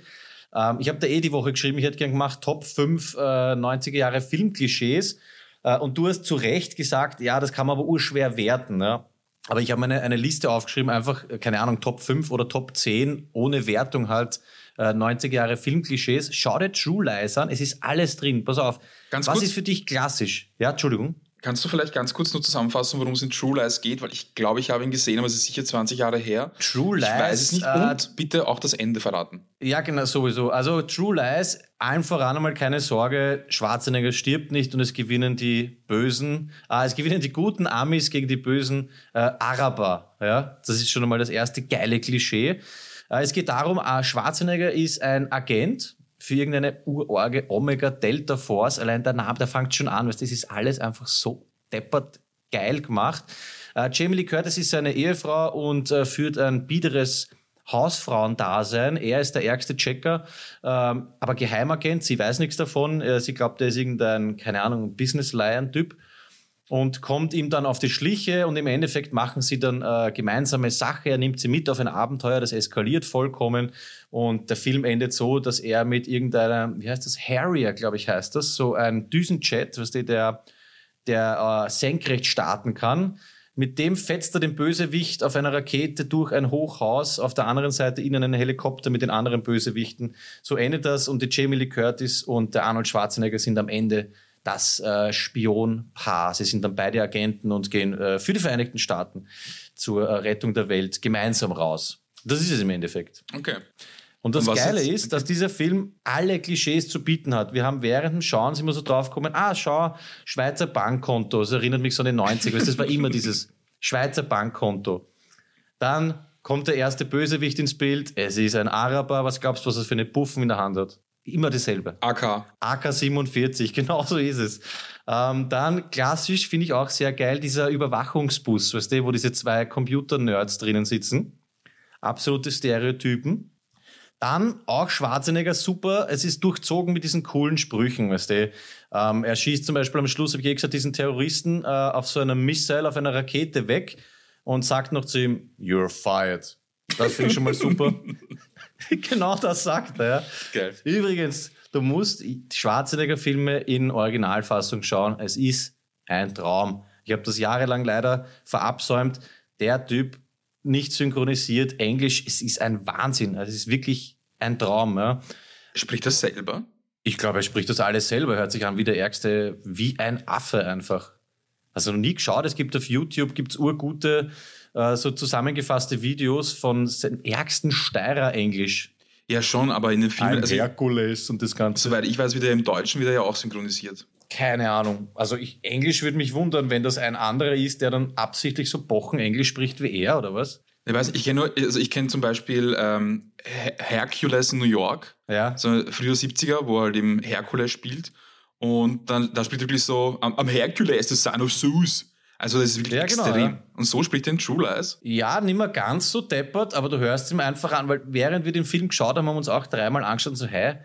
Ähm, ich habe da eh die Woche geschrieben, ich hätte gern gemacht Top 5 äh, 90er Jahre Filmklischees. Äh, und du hast zu Recht gesagt, ja, das kann man aber urschwer werten. Ne? Aber ich habe eine, eine Liste aufgeschrieben, einfach, äh, keine Ahnung, Top 5 oder Top 10, ohne Wertung halt, äh, 90er Jahre Filmklischees. Schau dir True Lies an, es ist alles drin. Pass auf. Ganz Was kurz. ist für dich klassisch? Ja, Entschuldigung. Kannst du vielleicht ganz kurz nur zusammenfassen, worum es in True Lies geht? Weil ich glaube, ich habe ihn gesehen, aber es ist sicher 20 Jahre her. True Ich weiß es Lies, nicht. äh, Und bitte auch das Ende verraten. Ja, genau, sowieso. Also True Lies, allen voran einmal keine Sorge, Schwarzenegger stirbt nicht und es gewinnen die Bösen, ah, es gewinnen die guten Amis gegen die bösen äh, Araber. Ja, das ist schon einmal das erste geile Klischee. Äh, es geht darum, äh, Schwarzenegger ist ein Agent für irgendeine urorge Omega Delta Force. Allein der Name, der fängt schon an, du, das ist alles einfach so deppert geil gemacht. Äh, Jamie Lee Curtis ist seine Ehefrau und führt ein biederes Hausfrauendasein. Er ist der ärgste Checker, ähm, aber Geheimagent, sie weiß nichts davon. Sie glaubt, er ist irgendein, keine Ahnung, Business-Lion-Typ und kommt ihm dann auf die Schliche und im Endeffekt machen sie dann äh, gemeinsame Sache. Er nimmt sie mit auf ein Abenteuer, das eskaliert vollkommen und der Film endet so, dass er mit irgendeiner, wie heißt das, Harrier, glaube ich, heißt das, so ein Düsenjet, was der, der äh, senkrecht starten kann. Mit dem fetzt er den Bösewicht auf einer Rakete durch ein Hochhaus, auf der anderen Seite ihnen einen Helikopter mit den anderen Bösewichten. So endet das und die Jamie Lee Curtis und der Arnold Schwarzenegger sind am Ende das äh, Spionpaar. Sie sind dann beide Agenten und gehen äh, für die Vereinigten Staaten zur äh, Rettung der Welt gemeinsam raus. Das ist es im Endeffekt. Okay. Und das Und Geile jetzt- ist, dass dieser Film alle Klischees zu bieten hat. Wir haben während dem Schauen sind wir so drauf gekommen, ah, schau, Schweizer Bankkonto. Das erinnert mich so an den 90er. weißt du, Das war immer dieses Schweizer Bankkonto. Dann kommt der erste Bösewicht ins Bild. Es ist ein Araber. Was glaubst du, was er für eine Puffen in der Hand hat? Immer dieselbe. AK. AK-47, genau so ist es. Ähm, dann klassisch finde ich auch sehr geil dieser Überwachungsbus, weißt du, wo diese zwei Computer-Nerds drinnen sitzen. Absolute Stereotypen. Dann auch Schwarzenegger super. Es ist durchzogen mit diesen coolen Sprüchen, weißt du. Ähm, er schießt zum Beispiel am Schluss, habe ich eh gesagt, diesen Terroristen äh, auf so einem Missile, auf einer Rakete weg und sagt noch zu ihm, you're fired. Das finde ich schon mal super. <laughs> <laughs> genau das sagt er. Geil. Übrigens, du musst Schwarzenegger-Filme in Originalfassung schauen. Es ist ein Traum. Ich habe das jahrelang leider verabsäumt. Der Typ nicht synchronisiert, Englisch, es ist ein Wahnsinn. Also es ist wirklich ein Traum. Ja. Spricht das selber? Ich glaube, er spricht das alles selber, hört sich an wie der Ärgste, wie ein Affe einfach. Also noch nie geschaut, es gibt auf YouTube gibt's urgute, äh, so zusammengefasste Videos von seinem ärgsten Steirer Englisch. Ja, schon, aber in den Filmen, also, Herkules und das Ganze. soweit ich weiß, wird er im Deutschen wieder ja auch synchronisiert. Keine Ahnung. Also ich, Englisch würde mich wundern, wenn das ein anderer ist, der dann absichtlich so Bochen Englisch spricht wie er, oder was? Ich weiß, ich kenne also ich kenne zum Beispiel ähm, Her- Hercules in New York, Ja. so früher 70er, wo er halt eben Herkules spielt. Und dann da spielt er wirklich so, am, am Hercules, the son of Zeus. Also das ist wirklich Ja, genau, extrem. ja. Und so spricht in True Lies. Ja, nicht mehr ganz so deppert, aber du hörst ihm einfach an, weil während wir den Film geschaut haben, haben wir uns auch dreimal angeschaut und so, hey,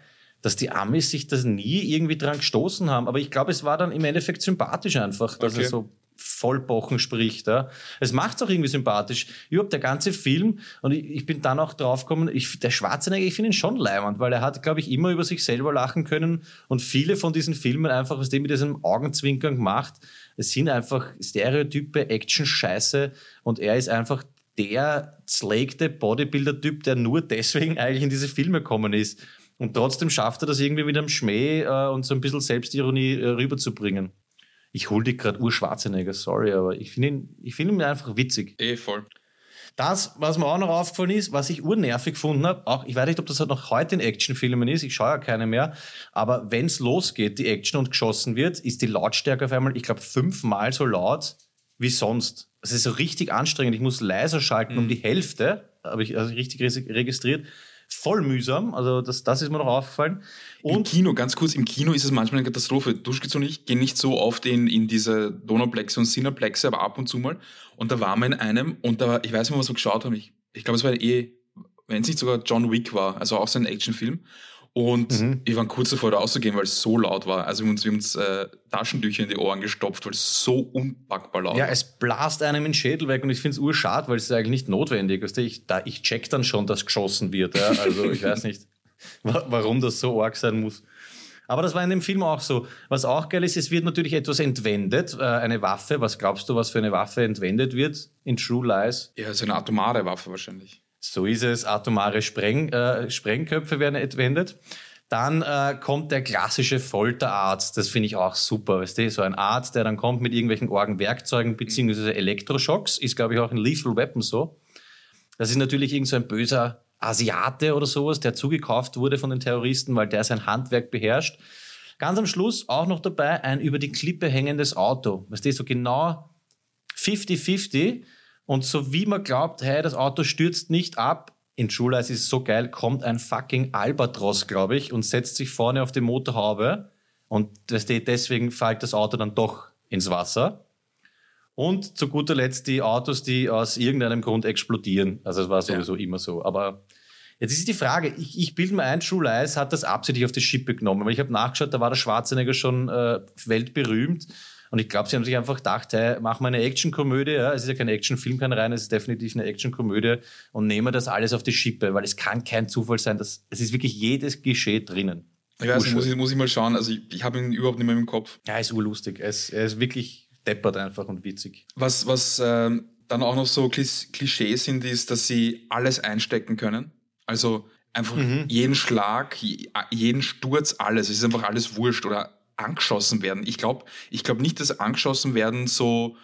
dass die Amis sich das nie irgendwie dran gestoßen haben. Aber ich glaube, es war dann im Endeffekt sympathisch einfach, dass Okay. er so Vollbochen spricht. Ja. Es macht es auch irgendwie sympathisch. Überhaupt der ganze Film, und ich, ich bin dann auch draufgekommen, ich, der Schwarzenegger, ich finde ihn schon leimend, weil er hat, glaube ich, immer über sich selber lachen können und viele von diesen Filmen einfach, was dem mit diesem Augenzwinkern gemacht, es sind einfach Stereotype, Action-Scheiße und er ist einfach der zlegte Bodybuilder-Typ, der nur deswegen eigentlich in diese Filme gekommen ist. Und trotzdem schafft er das irgendwie mit einem Schmäh äh, und so ein bisschen Selbstironie äh, rüberzubringen. Ich hol dich gerade Ur-Schwarzenegger, sorry, aber ich finde ihn, ich finde ihn einfach witzig. Eh, voll. Das, was mir auch noch aufgefallen ist, was ich urnervig gefunden habe, auch ich weiß nicht, ob das halt noch heute in Actionfilmen ist, ich schaue ja keine mehr, aber wenn es losgeht, die Action und geschossen wird, ist die Lautstärke auf einmal, ich glaube, fünfmal so laut wie sonst. Es ist so richtig anstrengend. Ich muss leiser schalten um die Hälfte, habe ich also richtig registriert. Voll mühsam, also das, das ist mir noch aufgefallen. Im Und Kino, ganz kurz, im Kino ist es manchmal eine Katastrophe. Duschkitz und ich gehen nicht so oft in, in diese Donauplexe und Cineplexe, aber ab und zu mal. Und da waren wir in einem und da war, ich weiß nicht, was wir geschaut haben. Ich, ich glaube, es war eh, wenn es nicht sogar John Wick war, also auch so ein Actionfilm. Und Mhm. wir waren kurz davor, da auszugehen, weil es so laut war. Also wir haben uns, wir haben uns äh, Taschentücher in die Ohren gestopft, weil es so unpackbar laut Ja, war. es blast einem den Schädel weg und ich finde es urschad, weil es ist eigentlich nicht notwendig. Weißt du, ich, da, ich check dann schon, dass geschossen wird. Ja? Also ich weiß nicht, <laughs> wa- warum das so arg sein muss. Aber das war in dem Film auch so. Was auch geil ist, es wird natürlich etwas entwendet, äh, eine Waffe. Was glaubst du, was für eine Waffe entwendet wird in True Lies? Ja, so eine atomare Waffe wahrscheinlich. So ist es. Atomare Spreng, äh, Sprengköpfe werden entwendet. Dann äh, kommt der klassische Folterarzt. Das finde ich auch super. Weißt du? So ein Arzt, der dann kommt mit irgendwelchen Orgenwerkzeugen beziehungsweise Elektroschocks. Ist, glaube ich, auch in Lethal Weapon so. Das ist natürlich irgend so ein böser Asiate oder sowas, der zugekauft wurde von den Terroristen, weil der sein Handwerk beherrscht. Ganz am Schluss auch noch dabei ein über die Klippe hängendes Auto. Weißt du, so genau 50-50. Und so wie man glaubt, hey, das Auto stürzt nicht ab, in Schule ist es so geil, kommt ein fucking Albatros, glaube ich, und setzt sich vorne auf die Motorhaube. Und deswegen fällt das Auto dann doch ins Wasser. Und zu guter Letzt die Autos, die aus irgendeinem Grund explodieren. Also es war sowieso immer so. Aber jetzt ist die Frage, ich, ich bilde mir ein, Lies hat das absichtlich auf die Schippe genommen. Weil ich habe nachgeschaut, da war der Schwarzenegger schon äh, weltberühmt. Und ich glaube, sie haben sich einfach gedacht, hey, machen wir eine Actionkomödie. Ja? Es ist ja kein Actionfilm, kein rein, es ist definitiv eine Actionkomödie. Und nehmen das alles auf die Schippe, weil es kann kein Zufall sein, dass es ist wirklich jedes Klischee drinnen. Ich weiß nicht, muss ich, muss ich mal schauen. Also ich, ich habe ihn überhaupt nicht mehr im Kopf. Ja, ist urlustig. Er ist, er ist wirklich deppert einfach und witzig. Was, was ähm, dann auch noch so Klis- Klischees sind, ist, dass sie alles einstecken können. Also einfach jeden Schlag, je- jeden Sturz, alles. Es ist einfach alles wurscht oder angeschossen werden. Ich glaube ich glaub nicht, dass angeschossen werden so,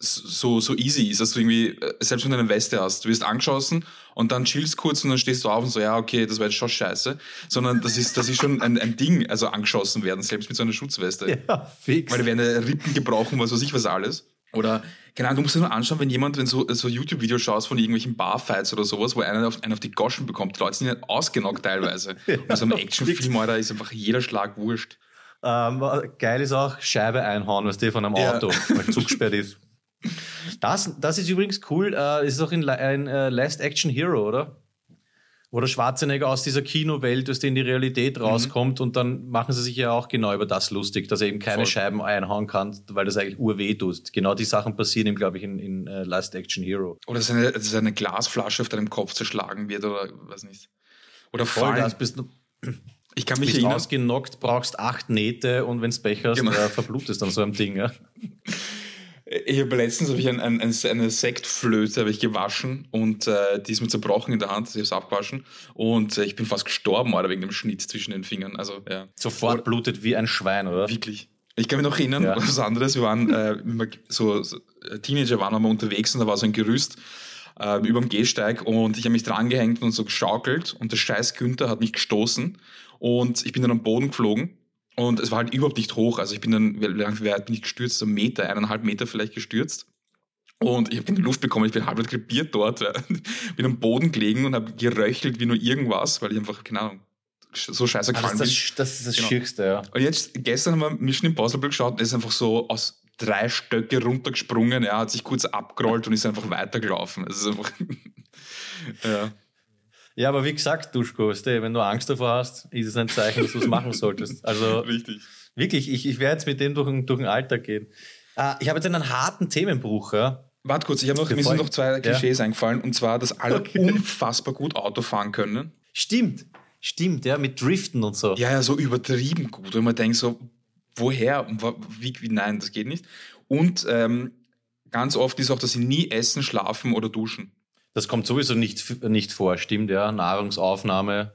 so, so easy ist, dass du irgendwie, äh, selbst wenn du eine Weste hast, du wirst angeschossen und dann chillst kurz und dann stehst du auf und so, ja, okay, das war jetzt schon scheiße. Sondern das ist, das ist schon ein, ein Ding, also angeschossen werden, selbst mit so einer Schutzweste. Ja, fix. Weil da werden ja Rippen gebrochen, was weiß ich was alles. Oder, genau, du musst dir nur anschauen, wenn jemand, wenn so, so YouTube-Videos schaust von irgendwelchen Barfights oder sowas, wo einer auf, einen auf die Goschen bekommt, die Leute sind ja ausgenockt teilweise. <laughs> Und so einem Actionfilm, Alter, ist einfach jeder Schlag wurscht. Ähm, geil ist auch Scheibe einhauen, was die von einem Ja. Auto, weil Zug gesperrt ist. Das, das ist übrigens cool. Äh, ist auch in, in äh, Last Action Hero, oder? Wo der Schwarzenegger aus dieser Kinowelt, aus der in die Realität Mhm. rauskommt und dann machen sie sich ja auch genau über das lustig, dass er eben keine Voll. Scheiben einhauen kann, weil das eigentlich urweh tut. Genau die Sachen passieren ihm, glaube ich, in, in äh, Last Action Hero. Oder dass eine, dass eine Glasflasche auf deinem Kopf zerschlagen wird oder was nicht. Oder Vollgas, fallen. bist du Ich kann mich bist erinnern, ausgenockt, brauchst acht Nähte und wenn's Pech hast, Genau. äh, verblutest an so einem Ding. Ja? ich habe letztens hab ich ein, ein, ein, eine Sektflöte habe ich gewaschen und äh, die ist mir zerbrochen in der Hand, ich habe es abgewaschen und äh, ich bin fast gestorben, Alter, wegen dem Schnitt zwischen den Fingern. Also ja. Sofort blutet wie ein Schwein, oder? Wirklich. Ich kann mich noch erinnern, Ja. was anderes. Wir waren, äh, so, so äh, Teenager waren wir unterwegs und da war so ein Gerüst äh, über dem Gehsteig und ich habe mich dran gehängt und so geschaukelt und der scheiß Günther hat mich gestoßen und ich bin dann am Boden geflogen und es war halt überhaupt nicht hoch. Also ich bin dann, wie weit bin ich gestürzt? So einen Meter, eineinhalb Meter vielleicht gestürzt. Und ich habe keine Luft bekommen, ich bin halb krepiert dort, ja. <laughs> bin am Boden gelegen und habe geröchelt wie nur irgendwas, weil ich einfach, keine Ahnung, so scheiße Ah, gefallen das, bin. ist das, ist das Genau. Schierste, ja. Und jetzt, gestern haben wir Mission Impossible geschaut und er ist einfach so aus drei Stöcke runtergesprungen, er hat sich kurz abgerollt und ist einfach weitergelaufen. Es ist einfach, <laughs> ja. Ja, aber wie gesagt, Duschko, weißt du, wenn du Angst davor hast, ist es ein Zeichen, dass du es machen solltest. Also <laughs> Richtig. wirklich, ich, ich werde jetzt mit dem durch, den- durch den Alltag gehen. Äh, ich habe jetzt einen harten Themenbruch, ja. Warte kurz, ich habe noch, mir sind noch zwei Klischees eingefallen und zwar, dass alle <laughs> unfassbar gut Auto fahren können. Stimmt, stimmt, ja, mit Driften und so. Ja, ja, so übertrieben gut. Und man denkt so, woher? Wie, wie, nein, das geht nicht. Und ähm, ganz oft ist auch, dass sie nie essen, schlafen oder duschen. Das kommt sowieso nicht, nicht vor, stimmt, ja. Nahrungsaufnahme,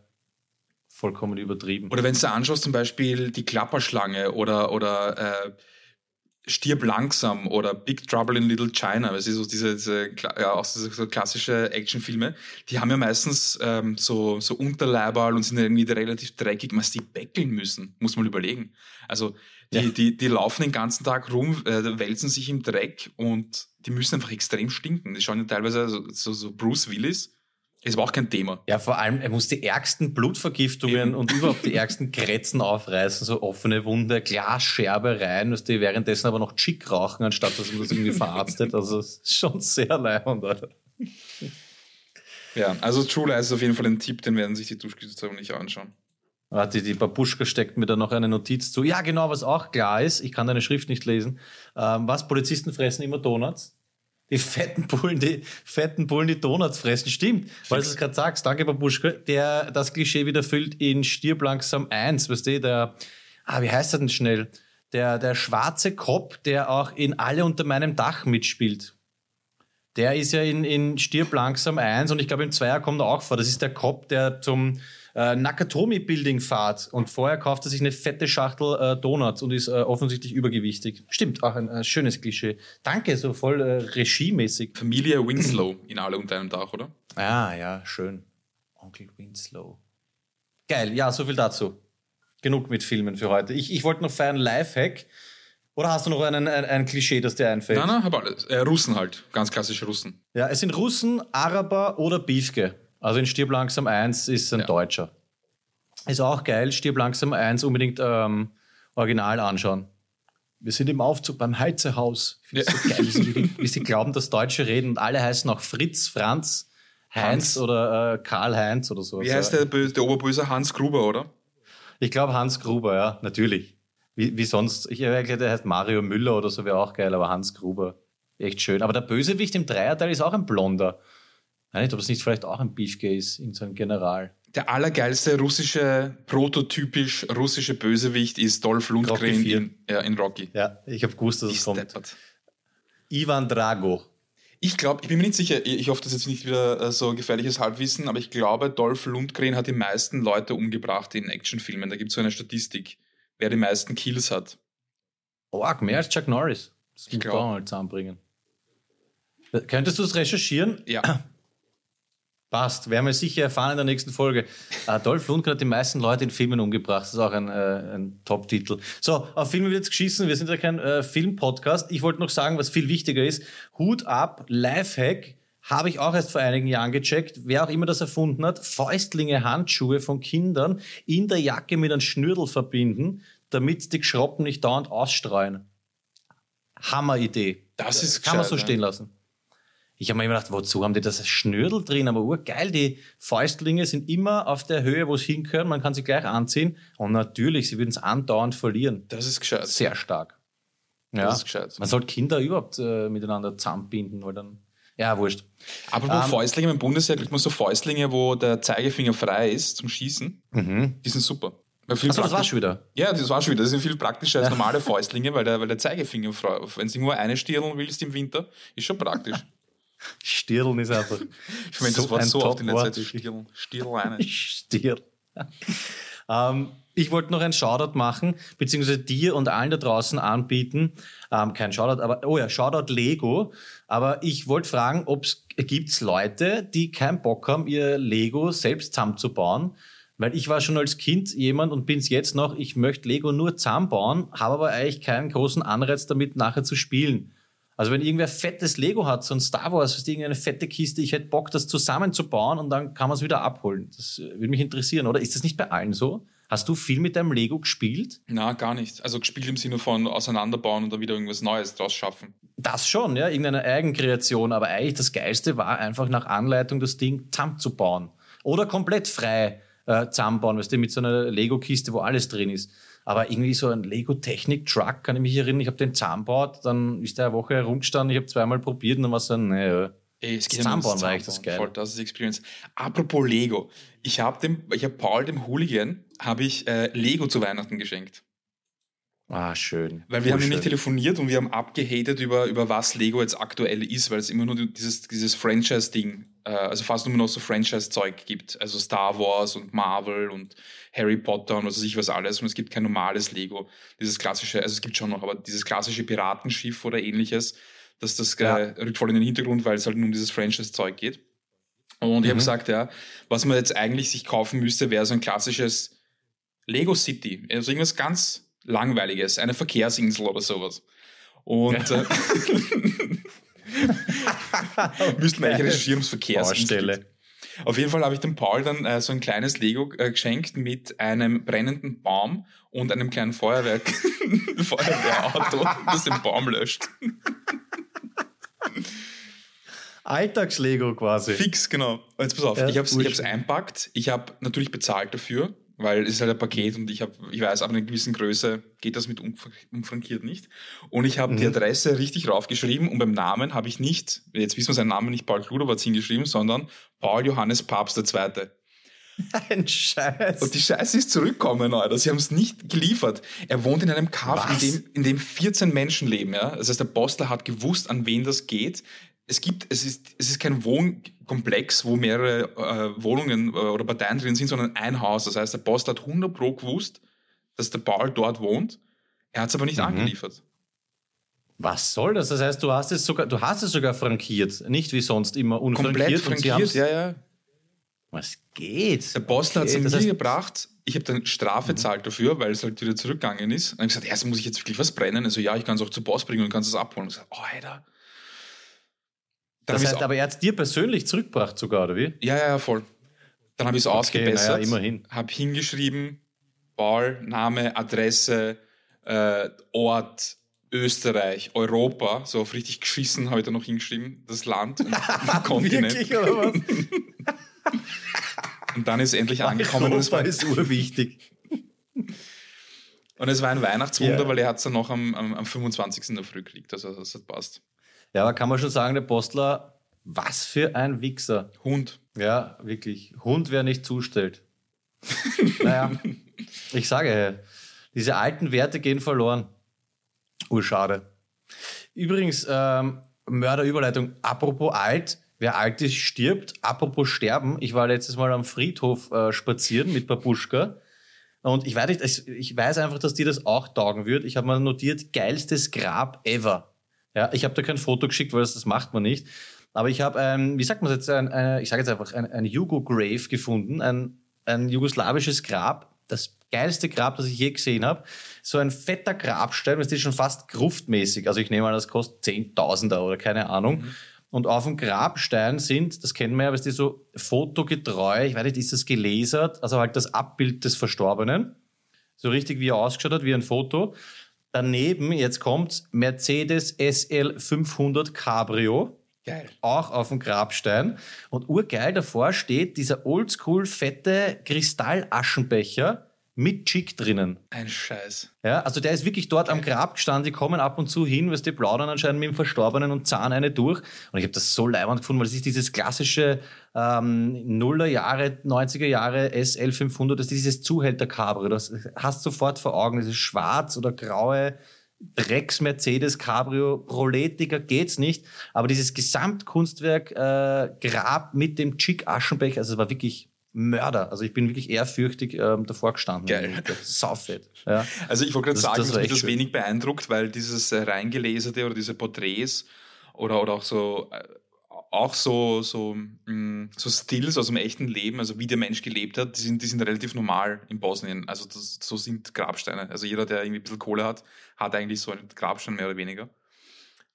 vollkommen übertrieben. Oder wenn du anschaust, zum Beispiel die Klapperschlange oder, oder äh, Stirb langsam oder Big Trouble in Little China, weil sie so diese, diese ja, auch diese so klassische Actionfilme, die haben ja meistens ähm, so, so Unterleiberl und sind irgendwie relativ dreckig, was die beckeln müssen, muss man überlegen. Also die, Ja. die, die laufen den ganzen Tag rum, äh, wälzen sich im Dreck und die müssen einfach extrem stinken. Die schauen ja teilweise so, so, so Bruce Willis. Es war auch kein Thema. Ja, vor allem, er muss die ärgsten Blutvergiftungen Eben. und überhaupt die ärgsten Krätzen aufreißen, so offene Wunde, Glasscherbe rein, dass die währenddessen aber noch Chick rauchen, anstatt dass man das irgendwie verarztet. Also, es ist schon sehr leibend, Alter. Ja, also True Lies ist auf jeden Fall ein Tipp, den werden sich die Duschküste nicht anschauen. Warte, die Babuschka steckt mir da noch eine Notiz zu. Ja, genau, was auch klar ist, ich kann deine Schrift nicht lesen. Ähm, was? Polizisten fressen immer Donuts? Die fetten Bullen, die fetten Bullen, die Donuts fressen. Stimmt, weil du es gerade sagst. Danke, Babuschka. Der das Klischee wieder füllt in Stirb langsam 1. Weißt du, der, ah, wie heißt er denn schnell? Der, der schwarze Cop, der auch in Alle unter meinem Dach mitspielt. Der ist ja in, in Stirb langsam 1 und ich glaube im Zweier kommt er auch vor. Das ist der Cop, der zum äh, Nakatomi Building fahrt und vorher kauft er sich eine fette Schachtel äh, Donuts und ist äh, offensichtlich übergewichtig. Stimmt, auch ein äh, schönes Klischee. Danke, so voll äh, regiemäßig. Familie Winslow <clears throat> in alle unter einem Dach, oder? Ah, ja, schön. Onkel Winslow. Geil, ja, so viel dazu. Genug mit Filmen für heute. Ich, ich wollte noch feiern Lifehack. Oder hast du noch einen, ein, ein Klischee, das dir einfällt? Nein, nein, hab alles. Äh, Russen halt, ganz klassische Russen. Ja, es sind Russen, Araber oder Biefke. Also in Stirb langsam 1 ist ein Ja. Deutscher. Ist auch geil, Stirb langsam 1 unbedingt ähm, original anschauen. Wir sind im Aufzug beim Heizehaus. Ich finde es so geil, wie sie, wie sie glauben, dass Deutsche reden und alle heißen auch Fritz, Franz, Heinz Hans. oder äh, Karl-Heinz oder so. Wie heißt der, der Oberböse Hans Gruber, oder? Ich glaube Hans Gruber, ja, natürlich. Wie, wie sonst. Ich habe gedacht, der heißt Mario Müller oder so, wäre auch geil, aber Hans Gruber. Echt schön. Aber der Bösewicht im Dreierteil ist auch ein Blonder. Ich weiß nicht, ob es nicht vielleicht auch ein Beefcake ist, in so einem General. Der allergeilste russische, prototypisch russische Bösewicht ist Dolph Lundgren in, ja, in Rocky. Ja, ich habe gewusst, dass es Ist kommt. deppert. Ivan Drago. Ich glaube, ich bin mir nicht sicher, ich ich hoffe, das ist jetzt nicht wieder äh, so gefährliches Halbwissen, aber ich glaube, Dolph Lundgren hat die meisten Leute umgebracht in Actionfilmen. Da gibt es so eine Statistik, wer die meisten Kills hat. Org, mehr als Chuck Norris. Das muss man auch mal zusammenbringen. Könntest du das recherchieren? Ja. <clears throat> Passt, werden wir sicher erfahren in der nächsten Folge. Äh, Dolph Lundgren hat die meisten Leute in Filmen umgebracht. Das ist auch ein, äh, ein Top-Titel. So, auf Filme wird jetzt geschissen. Wir sind ja kein äh, Film-Podcast. Ich wollte noch sagen, was viel wichtiger ist. Hut ab, Lifehack. Habe ich auch erst vor einigen Jahren gecheckt. Wer auch immer das erfunden hat, Fäustlinge, Handschuhe von Kindern in der Jacke mit einem Schnürdel verbinden, damit die Schroppen nicht dauernd ausstreuen. Hammer-Idee. Das ist Kann man so stehen lassen. Ich habe mir immer gedacht, wozu haben die das Schnürdel drin? Aber urgeil, die Fäustlinge sind immer auf der Höhe, wo es hingehören. Man kann sie gleich anziehen. Und natürlich, sie würden es andauernd verlieren. Das ist gescheit. Sehr stark. Ja. Das ist gescheit. Man sollte Kinder überhaupt äh, miteinander zusammenbinden, weil dann. Ja, wurscht. Apropos Ähm, Fäustlinge, im Bundesheer kriegt man so Fäustlinge, wo der Zeigefinger frei ist zum Schießen. Die sind super. Achso, das war schon wieder. Ja, das war schon wieder. Das sind viel praktischer als normale Fäustlinge, weil der, weil der Zeigefinger frei Wenn du nur eine stirlen willst im Winter, ist schon praktisch. <laughs> Stirlen ist einfach. <laughs> Ich verwende das Wort ein so oft in der. Zeit. Stirlen. Stirl eine. <laughs> Stirl. ähm, ich wollte noch einen Shoutout machen, beziehungsweise dir und allen da draußen anbieten. Ähm, kein Shoutout, aber, oh ja, Shoutout Lego. Aber ich wollte fragen, ob es gibt's Leute, die keinen Bock haben, ihr Lego selbst zusammenzubauen. Weil ich war schon als Kind jemand und bin's jetzt noch, ich möchte Lego nur zusammenbauen, habe aber eigentlich keinen großen Anreiz damit, nachher zu spielen. Also wenn irgendwer fettes Lego hat, so ein Star Wars, ist irgendeine fette Kiste, ich hätte Bock, das zusammenzubauen und dann kann man es wieder abholen. Das äh, würde mich interessieren, oder? Ist das nicht bei allen so? Hast du viel mit deinem Lego gespielt? Na, gar nicht. Also gespielt im Sinne von auseinanderbauen und dann wieder irgendwas Neues draus schaffen. Das schon, ja, irgendeine Eigenkreation, aber eigentlich das Geilste war einfach nach Anleitung das Ding zusammenzubauen. Oder komplett frei äh, zusammenbauen, weißt du, mit so einer Lego-Kiste, wo alles drin ist. Aber irgendwie so ein Lego-Technik-Truck, kann ich mich erinnern, ich habe den zusammengebaut, dann ist der eine Woche herumgestanden, ich habe zweimal probiert und dann war es so, naja, Ey, es Das geht Zusammenbauen war echt das. Geile. Voll, das ist die Experience. Apropos Lego. Ich habe dem, ich habe Paul, dem Hooligan, habe ich äh, Lego zu Weihnachten geschenkt. Ah, schön. Weil wir haben Urschön. nämlich telefoniert und wir haben abgehatet über, über was Lego jetzt aktuell ist, weil es immer nur dieses, dieses Franchise-Ding, äh, also fast nur noch so Franchise-Zeug gibt. Also Star Wars und Marvel und Harry Potter und was weiß ich was alles. Und es gibt kein normales Lego. Dieses klassische, also es gibt schon noch, aber dieses klassische Piratenschiff oder ähnliches, das, das Ja. äh, rückt voll in den Hintergrund, weil es halt nur um dieses Franchise-Zeug geht. Und ich habe Mhm. gesagt, ja, was man jetzt eigentlich sich kaufen müsste, wäre so ein klassisches Lego City. Also irgendwas ganz Langweiliges, eine Verkehrsinsel oder sowas. Und äh, <laughs> müssten wir eigentlich recherchieren, ums Verkehrsinsel. Auf jeden Fall habe ich dem Paul dann äh, so ein kleines Lego äh, geschenkt mit einem brennenden Baum und einem kleinen Feuerwerk, <laughs> Feuerwehrauto, <laughs> das den Baum löscht. Alltagslego quasi. Fix, genau. Jetzt pass auf, Ja, ich habe es einpackt. Ich habe natürlich bezahlt dafür, weil es ist halt ein Paket und ich, hab, ich weiß, ab einer gewissen Größe geht das mit umf- umfrankiert nicht. Und ich habe Mhm. die Adresse richtig raufgeschrieben und beim Namen habe ich nicht, jetzt wissen wir seinen Namen nicht Paul Kluderwatz hingeschrieben, sondern Paul Johannes Papst II. Ein Scheiß. Und die Scheiße ist zurückgekommen, Alter. Sie haben es nicht geliefert. Er wohnt in einem Kaff, in dem, in dem 14 Menschen leben, ja. Das heißt, der Postler hat gewusst, an wen das geht. Es gibt, es ist, es ist kein Wohnkomplex, wo mehrere äh, Wohnungen äh, oder Parteien drin sind, sondern ein Haus. Das heißt, der Postler hat 100 pro gewusst, dass der Paul dort wohnt. Er hat es aber nicht Mhm. angeliefert. Was soll das? Das heißt, du hast es sogar, du hast es sogar frankiert, nicht wie sonst immer unfrankiert. Komplett frankiert, ja, ja. Was geht? Der hat es Okay, an das mir heißt- Mhm. gebracht. Ich habe dann Strafe gezahlt dafür, weil es halt wieder zurückgegangen ist. Und ich gesagt, erst muss ich jetzt wirklich was brennen. Also ja, ich kann es auch zur Post bringen und kannst es abholen. Und ich gesagt, oh, Alter. Das heißt, aber er hat es dir persönlich zurückgebracht sogar, oder wie? Ja, ja, ja, voll. Dann habe ich es Okay, ausgebessert. naja, immerhin. Habe hingeschrieben, Paul, Name, Adresse, äh, Ort, Österreich, Europa, so auf richtig geschissen heute noch hingeschrieben, das Land, und <laughs> Kontinent. Wirklich, oder was? <laughs> Und dann ist es endlich angekommen und es, war, Europa ist urwichtig. und es war ein Weihnachtswunder, Ja. weil er hat es dann noch am, am, am 25. in der Früh gekriegt. Also das hat passt. Ja, aber kann man schon sagen, der Postler, was für ein Wichser. Hund. Ja, wirklich. Hund, wer nicht zustellt. <laughs> naja, ich sage, diese alten Werte gehen verloren. Urschade. Übrigens, ähm, Mörderüberleitung. Apropos alt, wer alt ist, stirbt. Apropos sterben, ich war letztes Mal am Friedhof äh, spazieren mit Babuschka. Und ich weiß, nicht, ich- ich weiß einfach, dass dir das auch taugen wird. Ich habe mal notiert, geilstes Grab ever. Ja, ich habe da kein Foto geschickt, weil das, das macht man nicht. Aber ich habe ein, wie sagt man jetzt, ein, ein, ich sage jetzt einfach, ein, ein Jugo-Grave gefunden, ein, ein jugoslawisches Grab. Das geilste Grab, das ich je gesehen habe. So ein fetter Grabstein, das ist schon fast gruftmäßig. Also ich nehme an, das kostet Zehntausender oder keine Ahnung. Und auf dem Grabstein sind, das kennen wir ja, weißt du, so fotogetreu, ich weiß nicht, ist das gelasert, also halt das Abbild des Verstorbenen. So richtig, wie er ausgeschaut hat, wie ein Foto. Daneben, jetzt kommt Mercedes SL 500 Cabrio Geil. auch auf dem Grabstein. Und urgeil davor steht dieser oldschool fette Kristallaschenbecher mit Chick drinnen. Ein Scheiß. Ja, also der ist wirklich dort am Grab gestanden, die kommen ab und zu hin, weil die plaudern anscheinend mit dem Verstorbenen und zahlen eine durch. Und ich habe das so leibend gefunden, weil es ist dieses klassische ähm, Nuller Jahre, 90er Jahre SL 500, das ist dieses Zuhälter-Cabrio. Das hast du sofort vor Augen, dieses schwarz oder graue Drecks Mercedes Cabrio Proletiger geht's nicht, aber dieses Gesamtkunstwerk äh, Grab mit dem Chick Aschenbecher, also es war wirklich Mörder. Also ich bin wirklich ehrfürchtig ähm, davor gestanden. Geil. Saufett. Ja. <laughs> Also ich wollte gerade sagen, das dass mich das schön. wenig beeindruckt, weil dieses äh, reingelesete oder diese Porträts oder, oder auch so äh, auch so, so, mh, so Stills aus dem echten Leben, also wie der Mensch gelebt hat, die sind, die sind relativ normal in Bosnien. Also das, so sind Grabsteine. Also jeder, der irgendwie ein bisschen Kohle hat, hat eigentlich so einen Grabstein mehr oder weniger.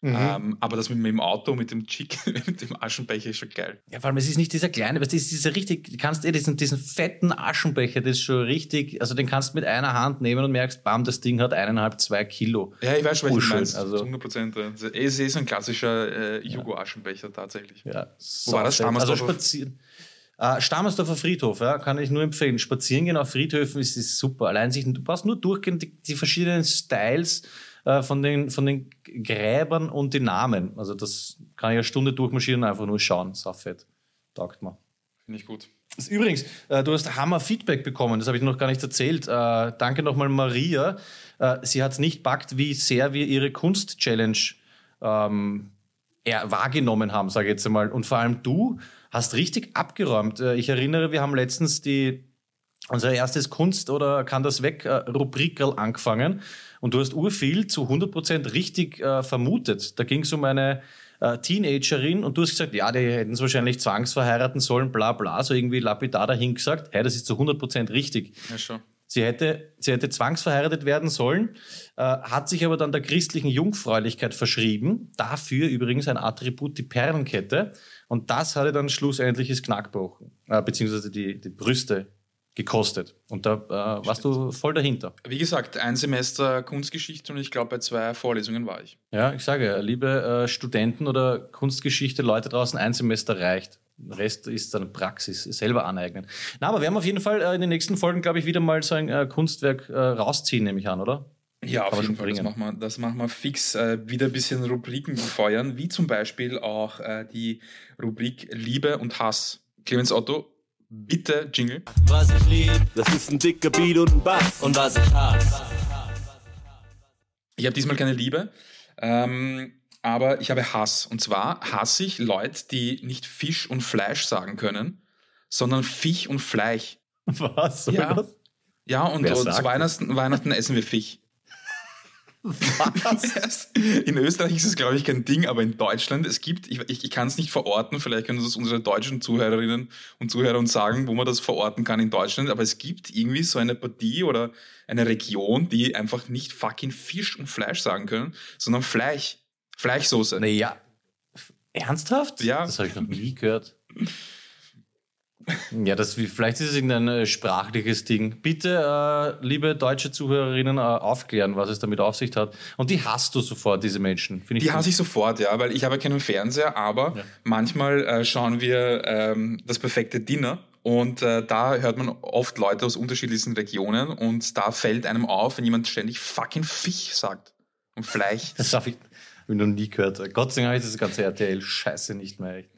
Mhm. Ähm, aber das mit, mit dem Auto, mit dem Chick, <laughs> mit dem Aschenbecher ist schon geil. Ja, vor allem, es ist nicht dieser kleine, aber es ist dieser richtig, du kannst eh diesen, diesen fetten Aschenbecher, das ist schon richtig, also den kannst du mit einer Hand nehmen und merkst, bam, das Ding hat eineinhalb, zwei Kilo. Ja, ich weiß schon, was du meinst. also- Also 100 Prozent. Es ist eh so ein klassischer äh, Jugo-Aschenbecher tatsächlich. Ja, Wo war das? Also Stammersdorfer? spazieren. Äh, Stammersdorfer Friedhof, ja, kann ich nur empfehlen. Spazieren gehen auf Friedhöfen ist, ist super. Allein sich, du brauchst nur durchgehen, die, die verschiedenen Styles äh, von, den, von den Gräbern und die Namen. Also das kann ich eine Stunde durchmarschieren einfach nur schauen. Saufett. Taugt mir. Finde ich gut. Übrigens, äh, du hast Hammer-Feedback bekommen, das habe ich noch gar nicht erzählt. Äh, danke nochmal Maria. Äh, sie hat es nicht packt, wie sehr wir ihre Kunst-Challenge ähm, wahrgenommen haben, sage ich jetzt einmal. Und vor allem du hast richtig abgeräumt. Äh, ich erinnere, wir haben letztens die unser erstes Kunst oder kann das weg äh, Rubrikerl angefangen und du hast urviel zu 100% richtig äh, vermutet. Da ging es um eine äh, Teenagerin und du hast gesagt, ja, die hätten es wahrscheinlich zwangsverheiraten sollen, bla bla, so irgendwie lapidar dahin gesagt. Hey, das ist zu 100% richtig. Ja, schon. Sie hätte, sie hätte zwangsverheiratet werden sollen, äh, hat sich aber dann der christlichen Jungfräulichkeit verschrieben. Dafür übrigens ein Attribut, die Perlenkette. Und das hatte dann schlussendlich das Knack gebrochen, äh, beziehungsweise die, die Brüste gekostet. Und da äh, warst du voll dahinter. Wie gesagt, ein Semester Kunstgeschichte und ich glaube, bei zwei Vorlesungen war ich. Ja, ich sage, liebe äh, Studenten oder Kunstgeschichte, Leute draußen, ein Semester reicht. Der Rest ist dann Praxis, selber aneignen. Na, aber wir haben auf jeden Fall äh, in den nächsten Folgen, glaube ich, wieder mal so ein äh, Kunstwerk äh, rausziehen, nehme ich an, oder? Ja, auf jeden Fall. Das machen wir, das machen wir fix. Äh, wieder ein bisschen Rubriken befeuern, wie zum Beispiel auch äh, die Rubrik Liebe und Hass. Clemens Otto, bitte Jingle. Was ich lieb, das ist ein dicker Beat und ein Bass. Und was ich hasse, Ich habe diesmal keine Liebe, ähm, aber ich habe Hass. Und zwar hasse ich Leute, die nicht Fisch und Fleisch sagen können, sondern Fisch und Fleisch. Was? Ja. Was? Ja, und, und zu? Weihnachten, Weihnachten essen wir Fisch. <laughs> In Österreich ist es, glaube ich, kein Ding, aber in Deutschland, es gibt, ich, ich, ich kann es nicht verorten, vielleicht können das unsere deutschen Zuhörerinnen und Zuhörer uns sagen, wo man das verorten kann in Deutschland, aber es gibt irgendwie so eine Partie oder eine Region, die einfach nicht fucking Fisch und Fleisch sagen können, sondern Fleisch. Fleischsoße. Naja. Ernsthaft? Ja. Das habe ich noch nie gehört. Ja, das, vielleicht ist es irgendein äh, sprachliches Ding. Bitte, äh, liebe deutsche Zuhörerinnen, äh, aufklären, was es damit auf sich hat. Und die hasst du sofort, diese Menschen. Finde ich Die gut. hasse ich sofort, ja, weil ich habe keinen Fernseher, aber manchmal äh, schauen wir ähm, das perfekte Dinner und äh, da hört man oft Leute aus unterschiedlichsten Regionen und da fällt einem auf, wenn jemand ständig fucking Fisch sagt und Fleisch. <laughs> Das habe ich, hab ich noch nie gehört. Gott sei Dank habe ich das ganze RTL-Scheiße nicht mehr. Echt.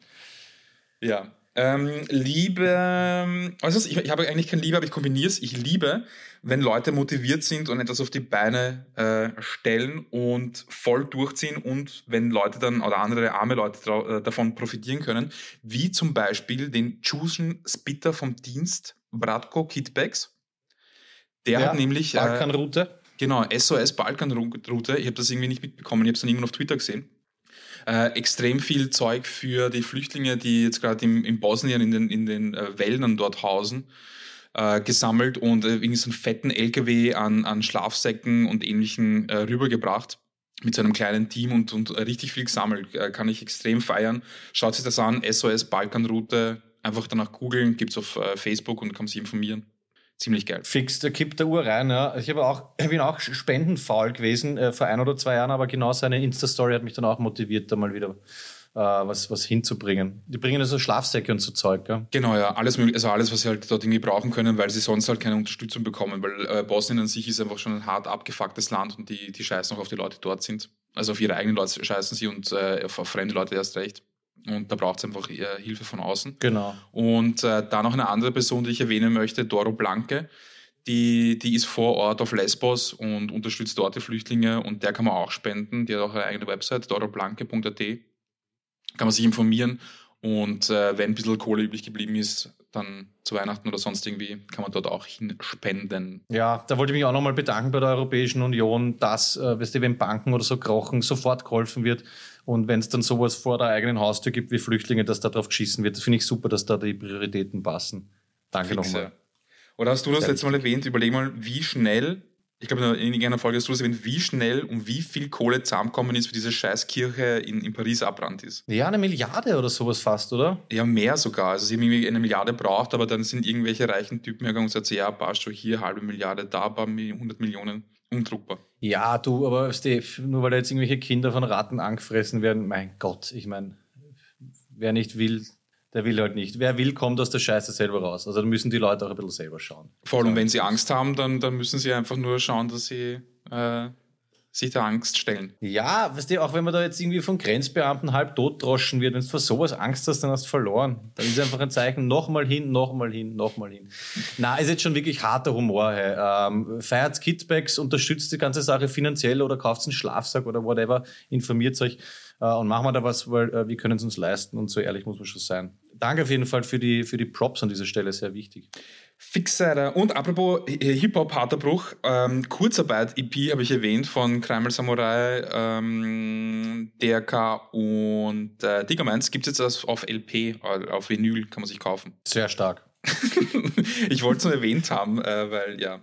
Ja. Ähm, Liebe, also ich, ich habe eigentlich kein Liebe, aber ich kombiniere es. Ich liebe, wenn Leute motiviert sind und etwas auf die Beine äh, stellen und voll durchziehen und wenn Leute dann oder andere arme Leute äh, davon profitieren können, wie zum Beispiel den Jusen Spitter vom Dienst Bratko Kitbacks. Der hat nämlich äh, Balkanroute. Genau, SOS Balkanroute. Ich habe das irgendwie nicht mitbekommen. Ich habe es dann irgendwann auf Twitter gesehen. Äh, extrem viel Zeug für die Flüchtlinge, die jetzt gerade in Bosnien in den, in den äh, Wäldern dort hausen, äh, gesammelt und äh, irgendwie so einen fetten LKW an, an Schlafsäcken und ähnlichen äh, rübergebracht mit so einem kleinen Team und, und richtig viel gesammelt. Äh, kann ich extrem feiern. Schaut sich das an, SOS Balkanroute. Einfach danach googeln, gibt's auf äh, Facebook und kann sich informieren. Ziemlich geil. Fix, da kippt der Uhr rein. Ja. Ich habe auch, ich bin auch spendenfaul gewesen äh, vor ein oder zwei Jahren, aber genau seine Insta-Story hat mich dann auch motiviert, da mal wieder äh, was, was hinzubringen. Die bringen also Schlafsäcke und so Zeug. Ja. Genau, ja, alles mögliche, also alles, was sie halt dort irgendwie brauchen können, weil sie sonst halt keine Unterstützung bekommen, weil äh, Bosnien an sich ist einfach schon ein hart abgefucktes Land und die, die scheißen auch auf die Leute, die dort sind. Also auf ihre eigenen Leute scheißen sie und äh, auf, auf fremde Leute erst recht. Und da braucht es einfach äh, Hilfe von außen. Genau. Und äh, da noch eine andere Person, die ich erwähnen möchte, Doro Blanke. Die, die ist vor Ort auf Lesbos und unterstützt dort die Flüchtlinge und der kann man auch spenden. Die hat auch eine eigene Website, doroblanke.at. Kann man sich informieren und äh, wenn ein bisschen Kohle übrig geblieben ist, dann zu Weihnachten oder sonst irgendwie, kann man dort auch hinspenden. Ja, da wollte ich mich auch nochmal bedanken bei der Europäischen Union, dass, äh, weißt du, wenn Banken oder so krochen, sofort geholfen wird. Und wenn es dann sowas vor der eigenen Haustür gibt wie Flüchtlinge, dass da drauf geschissen wird, das finde ich super, dass da die Prioritäten passen. Danke nochmal. Oder hast du das letzte Mal erwähnt? Überleg mal, wie schnell, ich glaube in irgendeiner Folge hast du das erwähnt, wie schnell und wie viel Kohle zusammenkommen ist, für diese Scheißkirche in, in Paris abbrannt ist. Ja, eine Milliarde oder sowas fast, oder? Ja, mehr sogar. Also sie haben irgendwie eine Milliarde braucht, aber dann sind irgendwelche reichen Typen hergegangen und gesagt, so, ja, passt schon hier, halbe Milliarde, da, paar Mi- 100 Millionen, undruckbar. Ja, du, aber Steve, nur weil da jetzt irgendwelche Kinder von Ratten angefressen werden, mein Gott, ich meine, wer nicht will, der will halt nicht. Wer will, kommt aus der Scheiße selber raus. Also da müssen die Leute auch ein bisschen selber schauen. Vor allem, wenn sie Angst haben, dann, dann müssen sie einfach nur schauen, dass sie äh, sich der Angst stellen. Ja, weißt du, auch wenn man da jetzt irgendwie von Grenzbeamten halb tot droschen wird, wenn du vor sowas Angst hast, dann hast du verloren. Dann ist einfach ein Zeichen, nochmal hin, nochmal hin, nochmal hin. Na, ist jetzt schon wirklich harter Humor. Hey. Ähm, feiert Kidbacks, unterstützt die ganze Sache finanziell oder kauft einen Schlafsack oder whatever, informiert euch und machen wir da was, weil äh, wir können es uns leisten und so ehrlich muss man schon sein. Danke auf jeden Fall für die, für die Props an dieser Stelle, sehr wichtig. Fixer. Und apropos Hi- Hip-Hop, harter Bruch, ähm, Kurzarbeit EP habe ich erwähnt von Kreml Samurai, ähm, DRK und äh, Diggermans gibt es jetzt als- auf LP, äh, auf Vinyl kann man sich kaufen. Sehr stark. <laughs> ich wollte es nur erwähnt haben, äh, weil ja,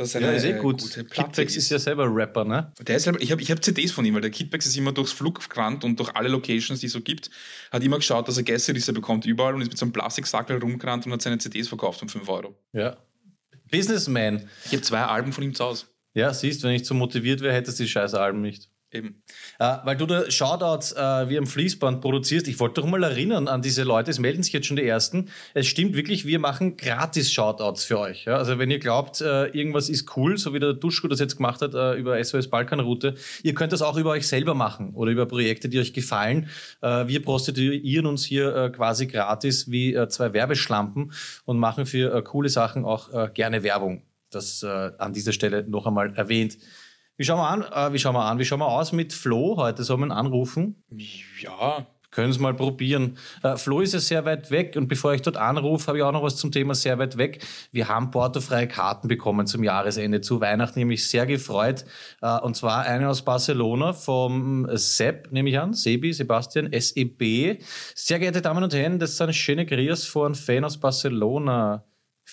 das ist eine Ja, ist eh gut. gute Platte. Kidbacks ist ja selber Rapper, ne? Der ist halt, ich habe ich hab CDs von ihm, weil der Kidbacks ist immer durchs Flug gerannt und durch alle Locations, die es so gibt, hat immer geschaut, dass er Gästeliste bekommt überall und ist mit so einem Plastiksackel rumgerannt und hat seine CDs verkauft um 5 Euro. Ja. Businessman. Ich habe zwei Alben von ihm zu Hause. Ja, siehst, wenn ich so motiviert wäre, hättest du die scheiß Alben nicht. Eben. Äh, weil du da Shoutouts äh, wie am Fließband produzierst. Ich wollte doch mal erinnern an diese Leute, es melden sich jetzt schon die ersten. Es stimmt wirklich, wir machen gratis Shoutouts für euch. Ja? Also wenn ihr glaubt, äh, irgendwas ist cool, so wie der Duschko das jetzt gemacht hat äh, über SOS Balkanroute, ihr könnt das auch über euch selber machen oder über Projekte, die euch gefallen. Äh, wir prostituieren uns hier äh, quasi gratis wie zwei Werbeschlampen und machen für coole Sachen auch gerne Werbung. Das an dieser Stelle noch einmal erwähnt. Wie schauen wir an? Äh, wie schauen wir an? Wie schauen wir aus mit Flo? Heute soll man anrufen. Ja, Können es mal probieren. Äh, Flo ist ja sehr weit weg und bevor ich dort anrufe, habe ich auch noch was zum Thema sehr weit weg. Wir haben portofreie Karten bekommen zum Jahresende, zu Weihnachten, nämlich sehr gefreut. Äh, und zwar eine aus Barcelona vom Sepp, nehme ich an, Sebi, Sebastian, SEB. Sehr geehrte Damen und Herren, das ist eine schöne Grias von Fan aus Barcelona.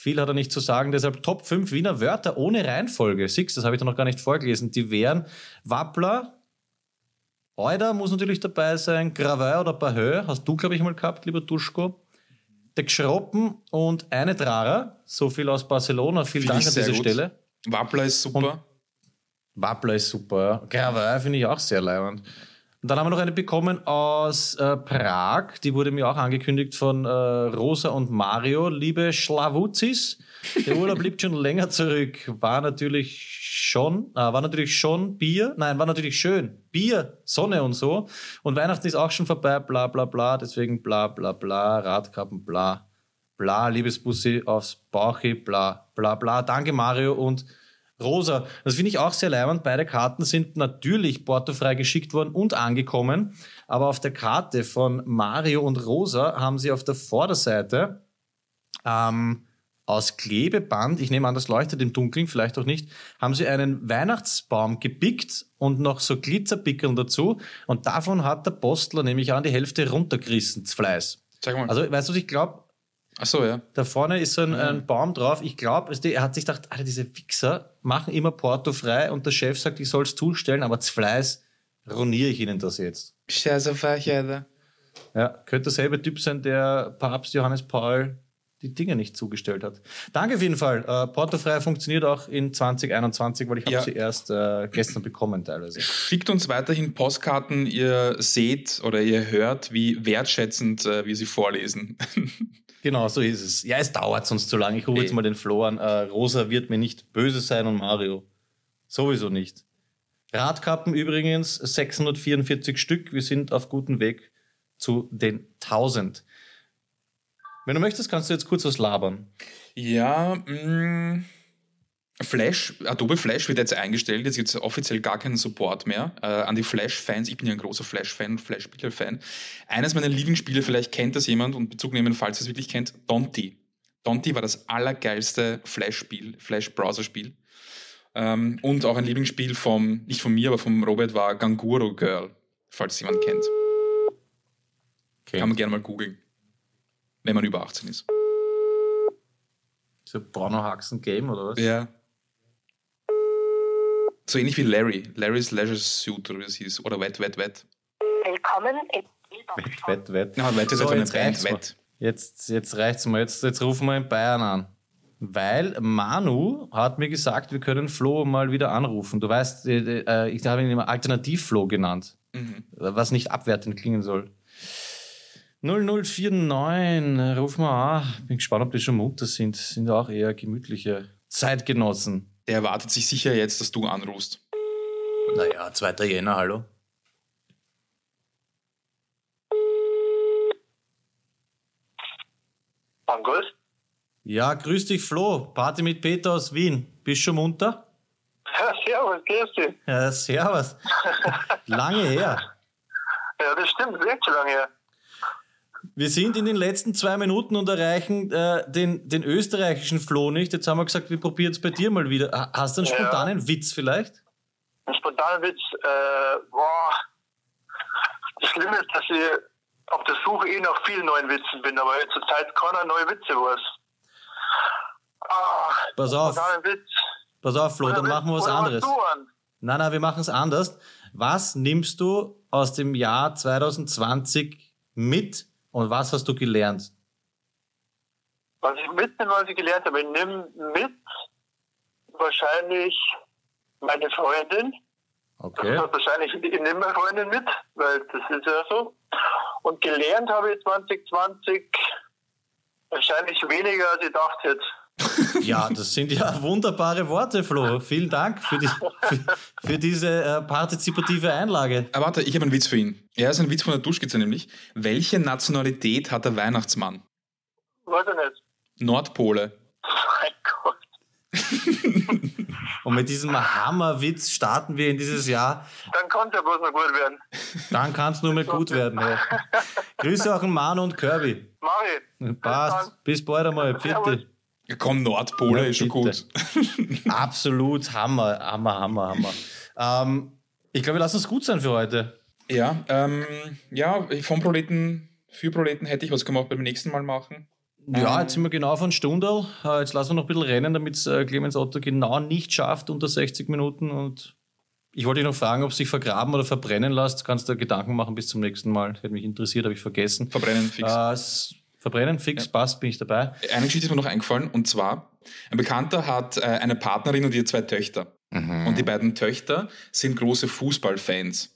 Viel hat er nicht zu sagen, deshalb Top 5 Wiener Wörter ohne Reihenfolge. Six, das habe ich da noch gar nicht vorgelesen. Die wären Wappler, Euder muss natürlich dabei sein, Graveur oder Bahö, hast du, glaube ich, mal gehabt, lieber Duschko. der Geschroppen und eine Drara. So viel aus Barcelona. Vielen Dank an diese gut. Stelle. Wappler ist super. Wappler ist super. Ja. Graveur finde ich auch sehr leibend. Und dann haben wir noch eine bekommen aus äh, Prag. Die wurde mir auch angekündigt von äh, Rosa und Mario. Liebe Schlawuzis, der Urlaub <laughs> liegt schon länger zurück. War natürlich schon, äh, war natürlich schon Bier. Nein, war natürlich schön. Bier, Sonne und so. Und Weihnachten ist auch schon vorbei. Bla bla bla. Deswegen bla bla bla. Radkappen bla bla. Liebes Bussi aufs Bauchi bla bla bla. Danke Mario und Rosa, das finde ich auch sehr leibend. Beide Karten sind natürlich portofrei geschickt worden und angekommen. Aber auf der Karte von Mario und Rosa haben sie auf der Vorderseite ähm, aus Klebeband, ich nehme an, das leuchtet im Dunkeln, vielleicht auch nicht, haben sie einen Weihnachtsbaum gepickt und noch so Glitzerpickeln dazu. Und davon hat der Postler nämlich an die Hälfte runtergerissen, Fleiß. Sag mal. Also, weißt du, was ich glaube, Ach so, ja. da vorne ist so ein, ein Baum drauf. Ich glaube, er hat sich gedacht, Alter, diese Wichser machen immer Porto frei und der Chef sagt, ich soll es zustellen, aber das Fleiß ruiniere ich ihnen das jetzt. Scheiße, Alter. Ja, könnte derselbe Typ sein, der Papst Johannes Paul die Dinge nicht zugestellt hat. Danke auf jeden Fall. Äh, Portofrei funktioniert auch in 2021, weil ich habe Ja. sie erst äh, gestern bekommen teilweise. Schickt uns weiterhin Postkarten. Ihr seht oder ihr hört, wie wertschätzend äh, wir sie vorlesen. <laughs> Genau, so ist es. Ja, es dauert sonst zu lange. Ich rufe jetzt mal den Flo an. Äh, Rosa wird mir nicht böse sein und Mario. Sowieso nicht. Radkappen übrigens 644 Stück. Wir sind auf gutem Weg zu den 1000. Wenn du möchtest, kannst du jetzt kurz was labern. Ja, mh, Flash, Adobe Flash wird jetzt eingestellt. Jetzt gibt es offiziell gar keinen Support mehr äh, an die Flash-Fans. Ich bin ja ein großer Flash-Fan Flash-Spieler-Fan. Eines meiner Lieblingsspiele, vielleicht kennt das jemand und Bezug nehmen, falls ihr es wirklich kennt, Donti. Donti war das allergeilste Flash-Spiel, Flash-Browser-Spiel. Ähm, und auch ein Lieblingsspiel vom, nicht von mir, aber vom Robert war Ganguro Girl, falls jemand kennt. Okay. Kann man gerne mal googeln. Wenn man über 18 ist. So Bruno Haxen Game oder was? Ja. So ähnlich wie Larry. Larry's Leisure Suit oder wie es hieß. Oder Wet, Wet, Wet. Willkommen im Wett, wett, wett. Ja, Wet ist So, einfach eine jetzt Band. Wet. Jetzt, jetzt reicht's mal. Jetzt, jetzt rufen wir in Bayern an. Weil Manu hat mir gesagt, wir können Flo mal wieder anrufen. Du weißt, äh, äh, ich habe ihn immer Alternativ-Flo genannt. Was nicht abwertend klingen soll. 0049, ruf mal an. Bin gespannt, ob die schon munter sind. Sind auch eher gemütliche Zeitgenossen. Der erwartet sich sicher jetzt, dass du anrufst. Naja, 2. Jänner, hallo. Angolf? Ja, grüß dich, Flo. Party mit Peter aus Wien. Bist schon munter? Ja, servus, grüß dich. Ja, servus. <laughs> Lange her. Ja, das stimmt, schon lange her. Wir sind in den letzten zwei Minuten und erreichen äh, den, den österreichischen Flo nicht. Jetzt haben wir gesagt, wir probieren es bei dir mal wieder. Ha- Hast du einen Ja. spontanen Witz vielleicht? Ein spontaner Witz, äh, boah. Das Schlimme ist, dass ich auf der Suche eh nach vielen neuen Witzen bin, aber zurzeit keiner neue Witze was. Ah, Pass auf, Witz. pass auf, Flo, dann machen wir was anderes. Nein, nein, wir machen es anders. Was nimmst du aus dem Jahr 2020 mit und was hast du gelernt? Was ich mitnehme, was ich gelernt habe, ich nehme mit wahrscheinlich meine Freundin. Okay. Wahrscheinlich, ich nehme meine Freundin mit, weil das ist ja so. Und gelernt habe ich 2020 wahrscheinlich weniger, als ich dachte hätte. Ja, das sind ja wunderbare Worte, Flo. Vielen Dank für, die, für, für diese äh, partizipative Einlage. Aber warte, ich habe einen Witz für ihn. Er ist ein Witz von der Duschkizze nämlich. Welche Nationalität hat der Weihnachtsmann? Weiß ich nicht. Nordpole. Mein Gott. Und mit diesem Hammerwitz starten wir in dieses Jahr. Dann kann es ja bloß noch gut werden. Dann kann es nur mehr gut werden. Ja. <laughs> Grüße auch an Manu und Kirby. Mari. Passt. Bis bald einmal. Bitte. Ja, komm, Nordpole Ja, ist schon gut. <laughs> Absolut Hammer, Hammer, Hammer, Hammer. Ähm, ich glaube, wir lassen es gut sein für heute. Ja, ähm, ja, vom Proleten, für Proleten hätte ich was gemacht beim nächsten Mal machen. Ja, jetzt sind wir genau auf eine Stunde. Äh, Jetzt lassen wir noch ein bisschen rennen, damit äh, Clemens Otto genau nicht schafft unter 60 Minuten. Und ich wollte dich noch fragen, ob es sich vergraben oder verbrennen lässt. Kannst du Gedanken machen bis zum nächsten Mal. Hätte mich interessiert, habe ich vergessen. Verbrennen fix. Äh, verbrennen, fix, passt, bin ich dabei. Eine Geschichte ist mir noch eingefallen und zwar, ein Bekannter hat äh, eine Partnerin und ihr zwei Töchter. Und die beiden Töchter sind große Fußballfans.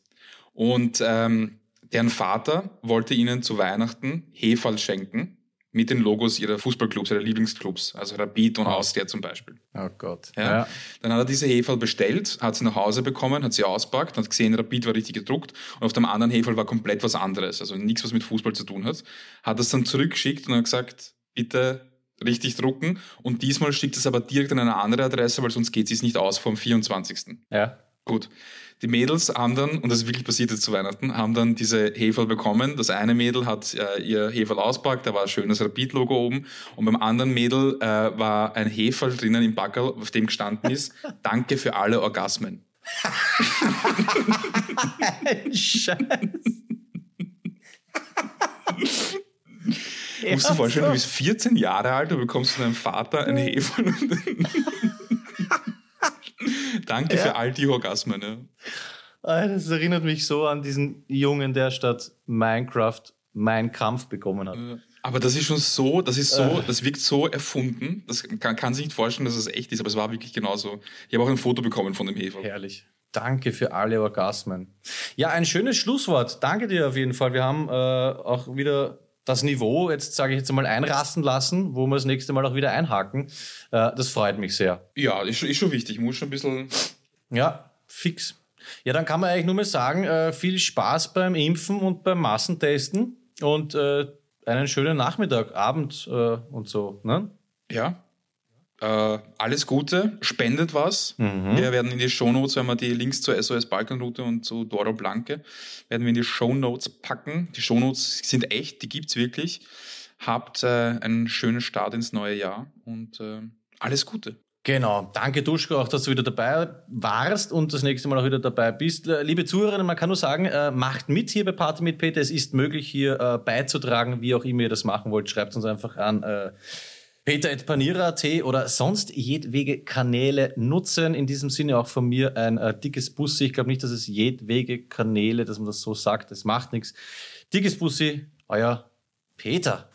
Und ähm, deren Vater wollte ihnen zu Weihnachten Hefal schenken mit den Logos ihrer Fußballclubs, ihrer Lieblingsclubs, also Rapid und Austria zum Beispiel. Oh Gott. Ja. Dann hat er diese Hefal bestellt, hat sie nach Hause bekommen, hat sie auspackt, hat gesehen, Rapid war richtig gedruckt und auf dem anderen Hefal war komplett was anderes, also nichts, was mit Fußball zu tun hat. Hat das dann zurückgeschickt und hat gesagt, bitte richtig drucken und diesmal schickt es aber direkt an eine andere Adresse, weil sonst geht es nicht aus vom 24. Ja. Gut. Die Mädels haben dann, und das ist wirklich passiert jetzt zu Weihnachten, haben dann diese Heferl bekommen. Das eine Mädel hat äh, ihr Heferl auspackt, da war ein schönes Rapid-Logo oben. Und beim anderen Mädel äh, war ein Heferl drinnen im Backerl, auf dem gestanden ist, <laughs> danke für alle Orgasmen. Scheiß. Du musst dir vorstellen, du bist 14 Jahre alt, du bekommst von deinem Vater ein Heferl. <laughs> danke für all die Orgasmen. Ja. Ah, Das erinnert mich so an diesen Jungen, der statt Minecraft Mein Kampf bekommen hat. Aber das ist schon so, das ist so, das wirkt so erfunden. Das kann, kann sich nicht vorstellen, dass es echt ist, aber es war wirklich genauso. Ich habe auch ein Foto bekommen von dem Hefer. Herrlich. Danke für alle Orgasmen. Ja, ein schönes Schlusswort. Danke dir auf jeden Fall. Wir haben äh, auch wieder das Niveau, jetzt sage ich jetzt mal, einrasten lassen, wo wir das nächste Mal auch wieder einhaken. Äh, das freut mich sehr. Ja, ist, schon- ist schon wichtig. Ich muss schon ein bisschen. Ja, fix. Ja, dann kann man eigentlich nur mehr sagen, äh, viel Spaß beim Impfen und beim Massentesten und äh, einen schönen Nachmittag, Abend äh, und so. Ne? Ja. Äh, alles Gute, spendet was. Wir werden in die Shownotes, wenn wir die Links zur SOS Balkanroute und zu Doro Blanke, werden wir in die Shownotes packen. Die Shownotes sind echt, die gibt's wirklich. Habt äh, einen schönen Start ins neue Jahr und äh, alles Gute. Genau, danke Duschko auch, dass du wieder dabei warst und das nächste Mal auch wieder dabei bist. Äh, Liebe Zuhörerinnen, man kann nur sagen, äh, macht mit hier bei Party mit Peter. Es ist möglich, hier äh, beizutragen, wie auch immer ihr das machen wollt. Schreibt uns einfach an äh, peter.panira.at oder sonst jedwege Kanäle nutzen. In diesem Sinne auch von mir ein äh, dickes Bussi. Ich glaube nicht, dass es jedwege Kanäle, dass man das so sagt. Das macht nichts. Dickes Bussi, euer Peter.